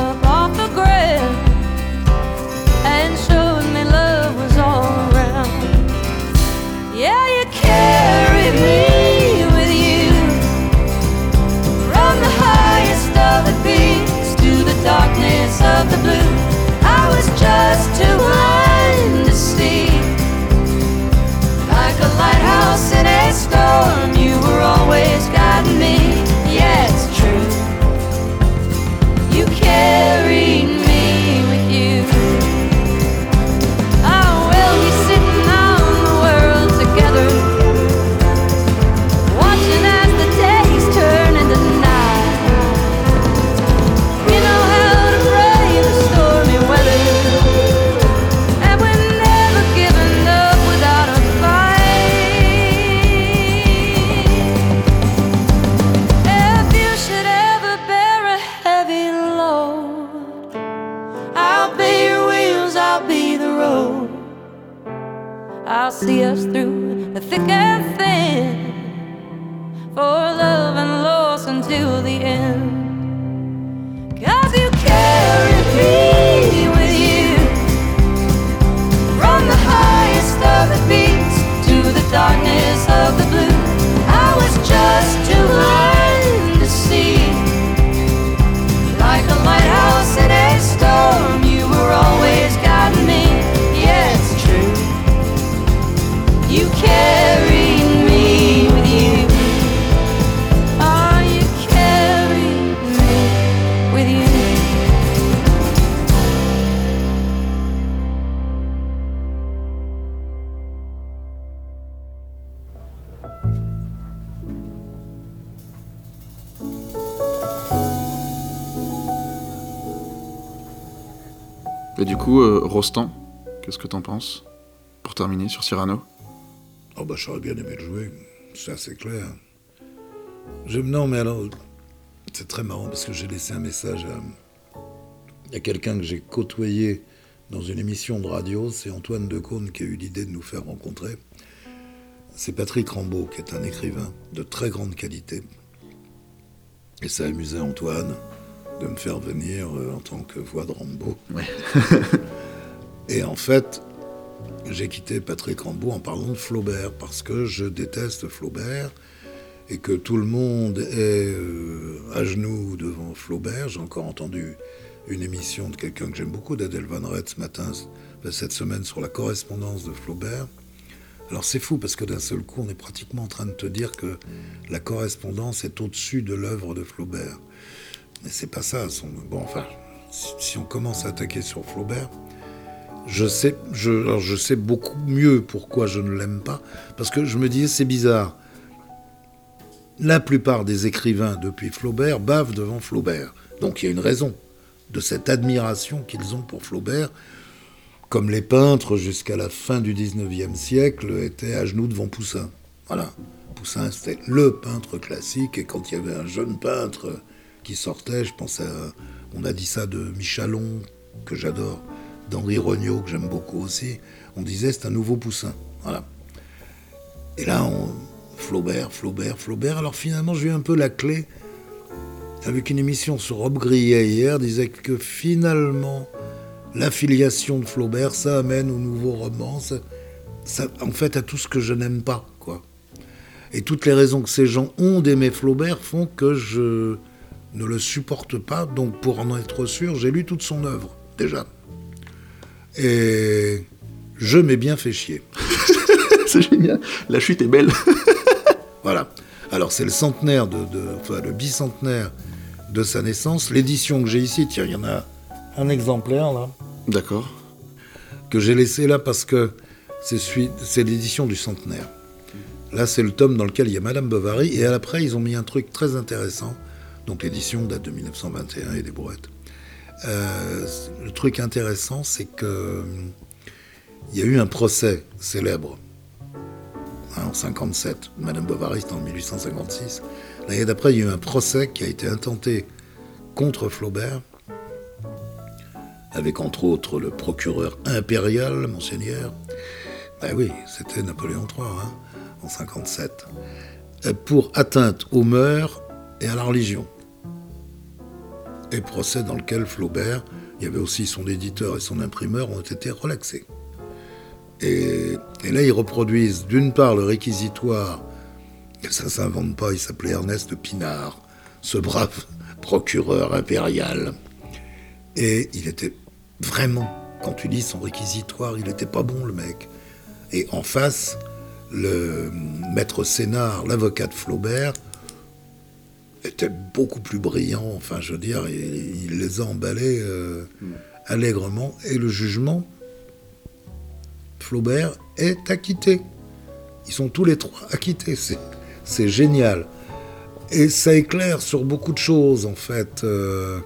Cyrano Oh bah j'aurais bien aimé le jouer, ça c'est clair. Je... Non mais alors, c'est très marrant parce que j'ai laissé un message à, à quelqu'un que j'ai côtoyé dans une émission de radio, c'est Antoine Decaune qui a eu l'idée de nous faire rencontrer. C'est Patrick Rambaud qui est un écrivain de très grande qualité. Et ça amusait Antoine de me faire venir euh, en tant que voix de Rambaud. Et en fait, j'ai quitté Patrick Rambaud en parlant de Flaubert, parce que je déteste Flaubert. et que tout le monde est euh, à genoux devant Flaubert. J'ai encore entendu une émission de quelqu'un que j'aime beaucoup, d'Adèle Van Rett, ce matin, enfin, cette semaine, sur la correspondance de Flaubert. Alors c'est fou parce que d'un seul coup, on est pratiquement en train de te dire que la correspondance est au-dessus de l'œuvre de Flaubert. Mais c'est pas ça. Bon, enfin, si on commence à attaquer sur Flaubert, je sais, je, sais beaucoup mieux pourquoi je ne l'aime pas, parce que je me disais c'est bizarre. La plupart des écrivains depuis Flaubert bavent devant Flaubert. Donc il y a une raison de cette admiration qu'ils ont pour Flaubert, comme les peintres jusqu'à la fin du 19e siècle étaient à genoux devant Poussin. Voilà. Poussin, c'était le peintre classique, et quand il y avait un jeune peintre qui sortait, je pense à. On a dit ça de Michalon, que j'adore, d'Henri Regnault, que j'aime beaucoup aussi. On disait c'est un nouveau Poussin. Voilà. Et là, Flaubert, Flaubert, Flaubert. Alors finalement, j'ai eu un peu la clé avec une émission sur Rob Grillet hier, disait que finalement, l'affiliation de Flaubert, ça amène au nouveau roman, ça, ça- en fait, à tout ce que je n'aime pas, quoi. Et toutes les raisons que ces gens ont d'aimer Flaubert font que je ne le supporte pas. Donc, pour en être sûr, j'ai lu toute son œuvre, déjà. Et je m'ai bien fait chier. c'est génial. La chute est belle. Voilà. Alors c'est le centenaire de, de- enfin le bicentenaire de sa naissance. L'édition que j'ai ici, tiens, il y en a un exemplaire là. D'accord. Que j'ai laissé là parce que c'est l'édition du centenaire. Là, c'est le tome dans lequel il y a Madame Bovary et après ils ont mis un truc très intéressant. Donc l'édition date de 1921 et des brouettes. Euh, le truc intéressant, c'est que hum, il y a eu un procès célèbre hein, en 57. Madame Bovary, c'était en 1856. L'année d'après, il y a eu un procès qui a été intenté contre Flaubert, avec entre autres le procureur impérial, Monseigneur. Ben oui, c'était Napoléon III, hein, en 57. Euh, Pour atteinte aux mœurs et à la religion. Et procès dans lequel Flaubert, il y avait aussi son éditeur et son imprimeur, ont été relaxés. Et, là, ils reproduisent d'une part le réquisitoire, et ça s'invente pas, il s'appelait Ernest Pinard, ce brave procureur impérial. Et il était vraiment, quand tu lis son réquisitoire, il était pas bon le mec. Et en face, le maître Sénard, l'avocat de Flaubert, était beaucoup plus brillant, enfin je veux dire, il, il les a emballés euh, allègrement. Et le jugement, Flaubert est acquitté. Ils sont tous les trois acquittés, c'est, génial. Et ça éclaire sur beaucoup de choses, en fait. euh,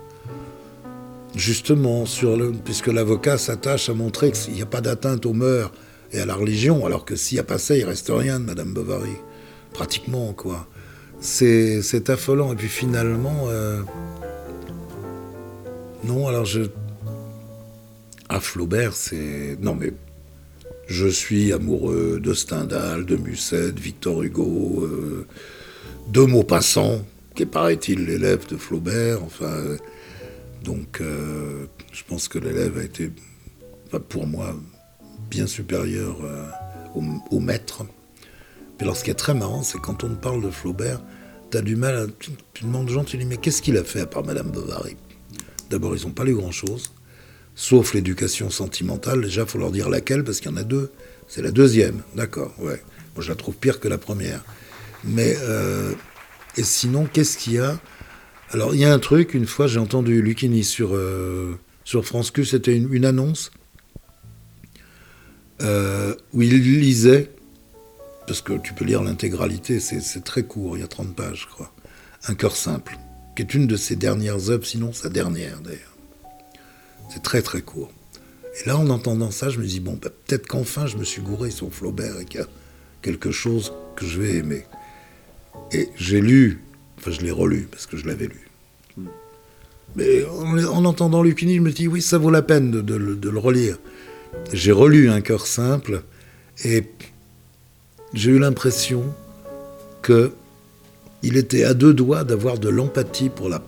justement, sur le, puisque l'avocat s'attache à montrer qu'il n'y a pas d'atteinte aux mœurs et à la religion, alors que s'il n'y a pas ça, il reste rien de Madame Bovary. Pratiquement, quoi. C'est, affolant. Et puis finalement, euh, non, alors je. À Flaubert, c'est. Non, mais je suis amoureux de Stendhal, de Musset, de Victor Hugo, euh, de Maupassant, qui paraît-il, l'élève de Flaubert. Enfin, donc, euh, je pense que l'élève a été, pour moi, bien supérieur au maître. Puis alors, ce qui est très marrant, c'est quand on parle de Flaubert, tu as du mal à. Tu, demandes aux gens, tu dis, mais qu'est-ce qu'il a fait à part Madame Bovary? D'abord, ils n'ont pas lu grand-chose, sauf l'éducation sentimentale. Déjà, il faut leur dire laquelle, parce qu'il y en a deux. C'est la deuxième, d'accord, ouais. Moi, je la trouve pire que la première. Mais, euh, et sinon, qu'est-ce qu'il y a? Alors, il y a un truc, une fois, j'ai entendu Lucchini sur, euh, sur France Q, c'était une, une annonce euh, où il lisait, parce que tu peux lire l'intégralité, c'est très court, il y a 30 pages, je crois. Un cœur simple, qui est une de ses dernières œuvres, sinon sa dernière d'ailleurs. C'est très très court. Et là, en entendant ça, je me dis, bon, bah, peut-être qu'enfin je me suis gouré sur Flaubert et qu'il y a quelque chose que je vais aimer. Et j'ai lu, enfin je l'ai relu, parce que je l'avais lu. Mais en, en entendant Lucchini, je me dis, oui, ça vaut la peine de le relire. J'ai relu Un cœur simple et j'ai eu l'impression que il était à deux doigts d'avoir de l'empathie pour la,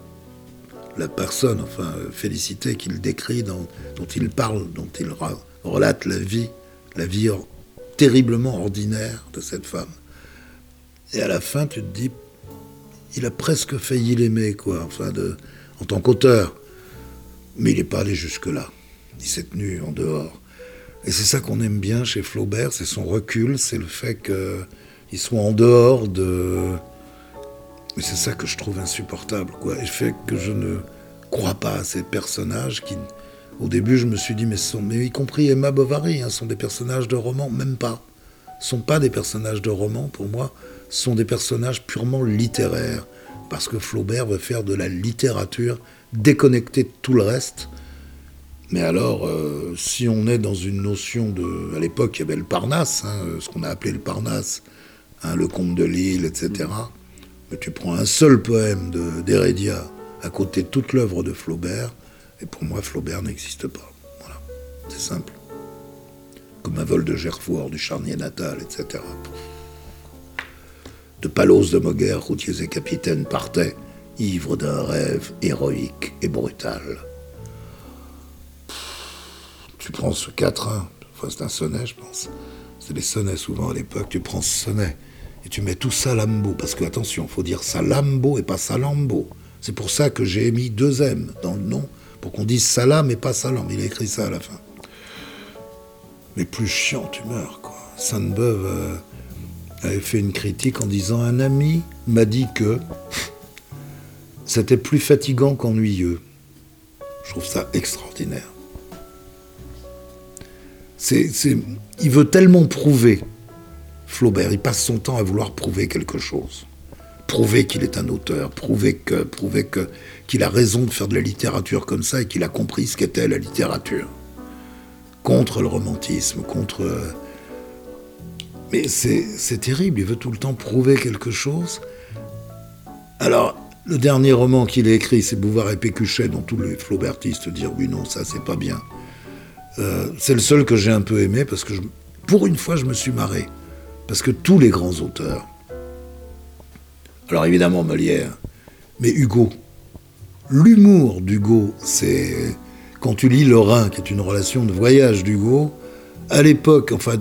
la personne, enfin euh, Félicité qu'il décrit, dont il parle, dont il relate la vie, la vie terriblement ordinaire de cette femme. Et à la fin, tu te dis, il a presque failli l'aimer, quoi, enfin, en tant qu'auteur. Mais il n'est pas allé jusque-là. Il s'est tenu en dehors. Et c'est ça qu'on aime bien chez Flaubert, c'est son recul, c'est le fait qu'il soit en dehors de. Mais c'est ça que je trouve insupportable, quoi. Et le fait que je ne crois pas à ces personnages qui. Au début, je me suis dit, mais, ce sont, mais y compris Emma Bovary, hein, sont des personnages de roman, même pas. sont pas des personnages de roman, pour moi, sont des personnages purement littéraires. Parce que Flaubert veut faire de la littérature déconnectée de tout le reste. Mais alors, euh, si on est dans une notion de... À l'époque, il y avait le Parnasse, hein, ce qu'on a appelé le Parnasse, hein, le Comte de Lille, etc. Mais tu prends un seul poème d'Hérédia à côté de toute l'œuvre de Flaubert, et pour moi, Flaubert n'existe pas. Voilà, c'est simple. Comme un vol de Gerfort, du charnier natal, etc. De Palos de Moguer, routiers et capitaines partaient, ivres d'un rêve héroïque et brutal. Tu prends ce quatrain, enfin c'est un sonnet, je pense. C'est des sonnets souvent à l'époque. Tu prends ce sonnet et tu mets tout ça lambeau. Parce que, attention, faut dire salambo et pas salambo. C'est pour ça que j'ai mis deux M dans le nom, pour qu'on dise salam et pas salam. Il a écrit ça à la fin. Mais plus chiant, tu meurs, quoi. Sainte-Beuve euh, avait fait une critique en disant Un ami m'a dit que c'était plus fatigant qu'ennuyeux. Je trouve ça extraordinaire. Il veut tellement prouver, Flaubert, il passe son temps à vouloir prouver quelque chose. Prouver qu'il est un auteur, prouver que, prouver que, qu'il a raison de faire de la littérature comme ça et qu'il a compris ce qu'était la littérature. Contre le romantisme, contre. Mais c'est, c'est terrible, il veut tout le temps prouver quelque chose. Alors, le dernier roman qu'il a écrit, c'est Bouvard et Pécuchet, dont tous les flaubertistes disent oui, non, ça c'est pas bien. Euh, c'est le seul que j'ai un peu aimé parce que pour une fois je me suis marré. Parce que tous les grands auteurs, alors évidemment Molière, mais Hugo, l'humour d'Hugo, c'est quand tu lis Le Rhin, qui est une relation de voyage d'Hugo, à l'époque, enfin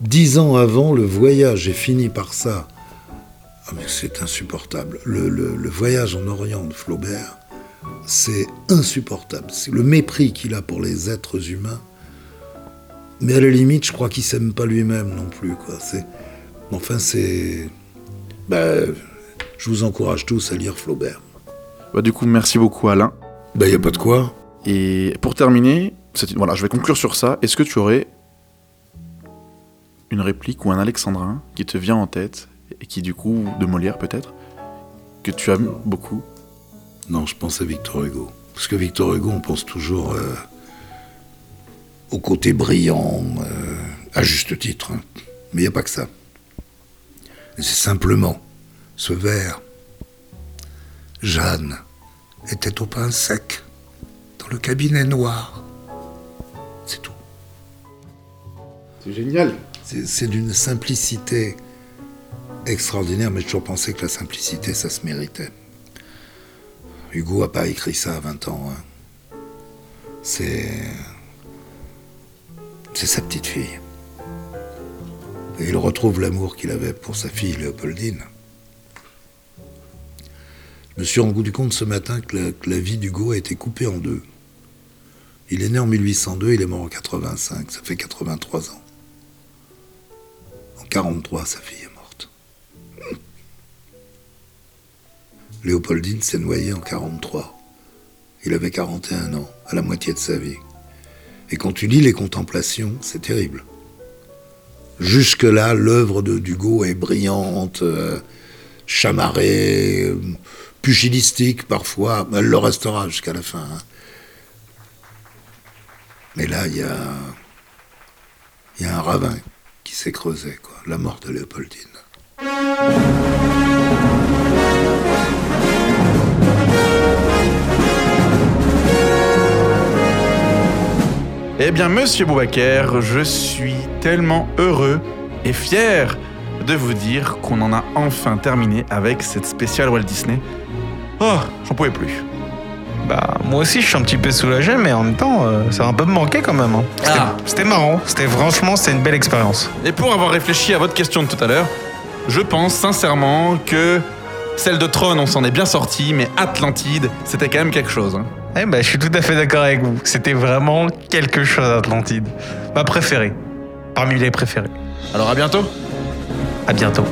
dix ans avant, le voyage est fini par ça. Ah, mais c'est insupportable. Le, le- le voyage en Orient de Flaubert, c'est insupportable. C'est le mépris qu'il a pour les êtres humains. Mais à la limite, je crois qu'il s'aime pas lui-même non plus. Quoi. C'est... Enfin, c'est. Bah, je vous encourage tous à lire Flaubert. Bah, du coup, merci beaucoup Alain. Bah, y a pas de quoi. Et pour terminer, c'est- voilà, je vais conclure sur ça. Est-ce que tu aurais une réplique ou un alexandrin qui te vient en tête et qui du coup, de Molière peut-être, que tu aimes beaucoup? Non, je pense à Victor Hugo. Parce que Victor Hugo, on pense toujours euh, au côté brillant, euh, à juste titre. hein. Mais il n'y a pas que ça. C'est simplement ce verre. Jeanne était au pain sec, dans le cabinet noir. C'est tout. C'est génial. C'est c'est d'une simplicité extraordinaire, mais j'ai toujours pensé que la simplicité, ça se méritait. Hugo a pas écrit ça à 20 ans. hein. C'est. C'est sa petite fille. Et il retrouve l'amour qu'il avait pour sa fille Léopoldine. Je me suis rendu compte ce matin que la, que la vie d'Hugo a été coupée en deux. Il est né en 1802, il est mort en 85, ça fait 83 ans. En 43, sa fille Léopoldine s'est noyée en 43. Il avait 41 ans, à la moitié de sa vie. Et quand tu lis les contemplations, c'est terrible. Jusque-là, l'œuvre de d'Hugo est brillante, euh, chamarrée, euh, pugilistique parfois. Elle le restera jusqu'à la fin. hein. Mais là, il y a, il y a un ravin qui s'est creusé, quoi. La mort de Léopoldine. Eh bien, monsieur Boubaker, je suis tellement heureux et fier de vous dire qu'on en a enfin terminé avec cette spéciale Walt Disney. Oh, j'en pouvais plus. Bah, moi aussi, je suis un petit peu soulagé, mais en même temps, euh, ça a un peu me manqué quand même. hein. C'était- Ah. C'était marrant. C'était franchement, c'était une belle expérience. Et pour avoir réfléchi à votre question de tout à l'heure, Je pense sincèrement que celle de Tron, on s'en est bien sorti, mais Atlantide, c'était quand même quelque chose. hein. Eh ben, je suis tout à fait d'accord avec vous. C'était vraiment quelque chose, Atlantide. Ma préférée. Parmi les préférées. Alors à bientôt. À bientôt.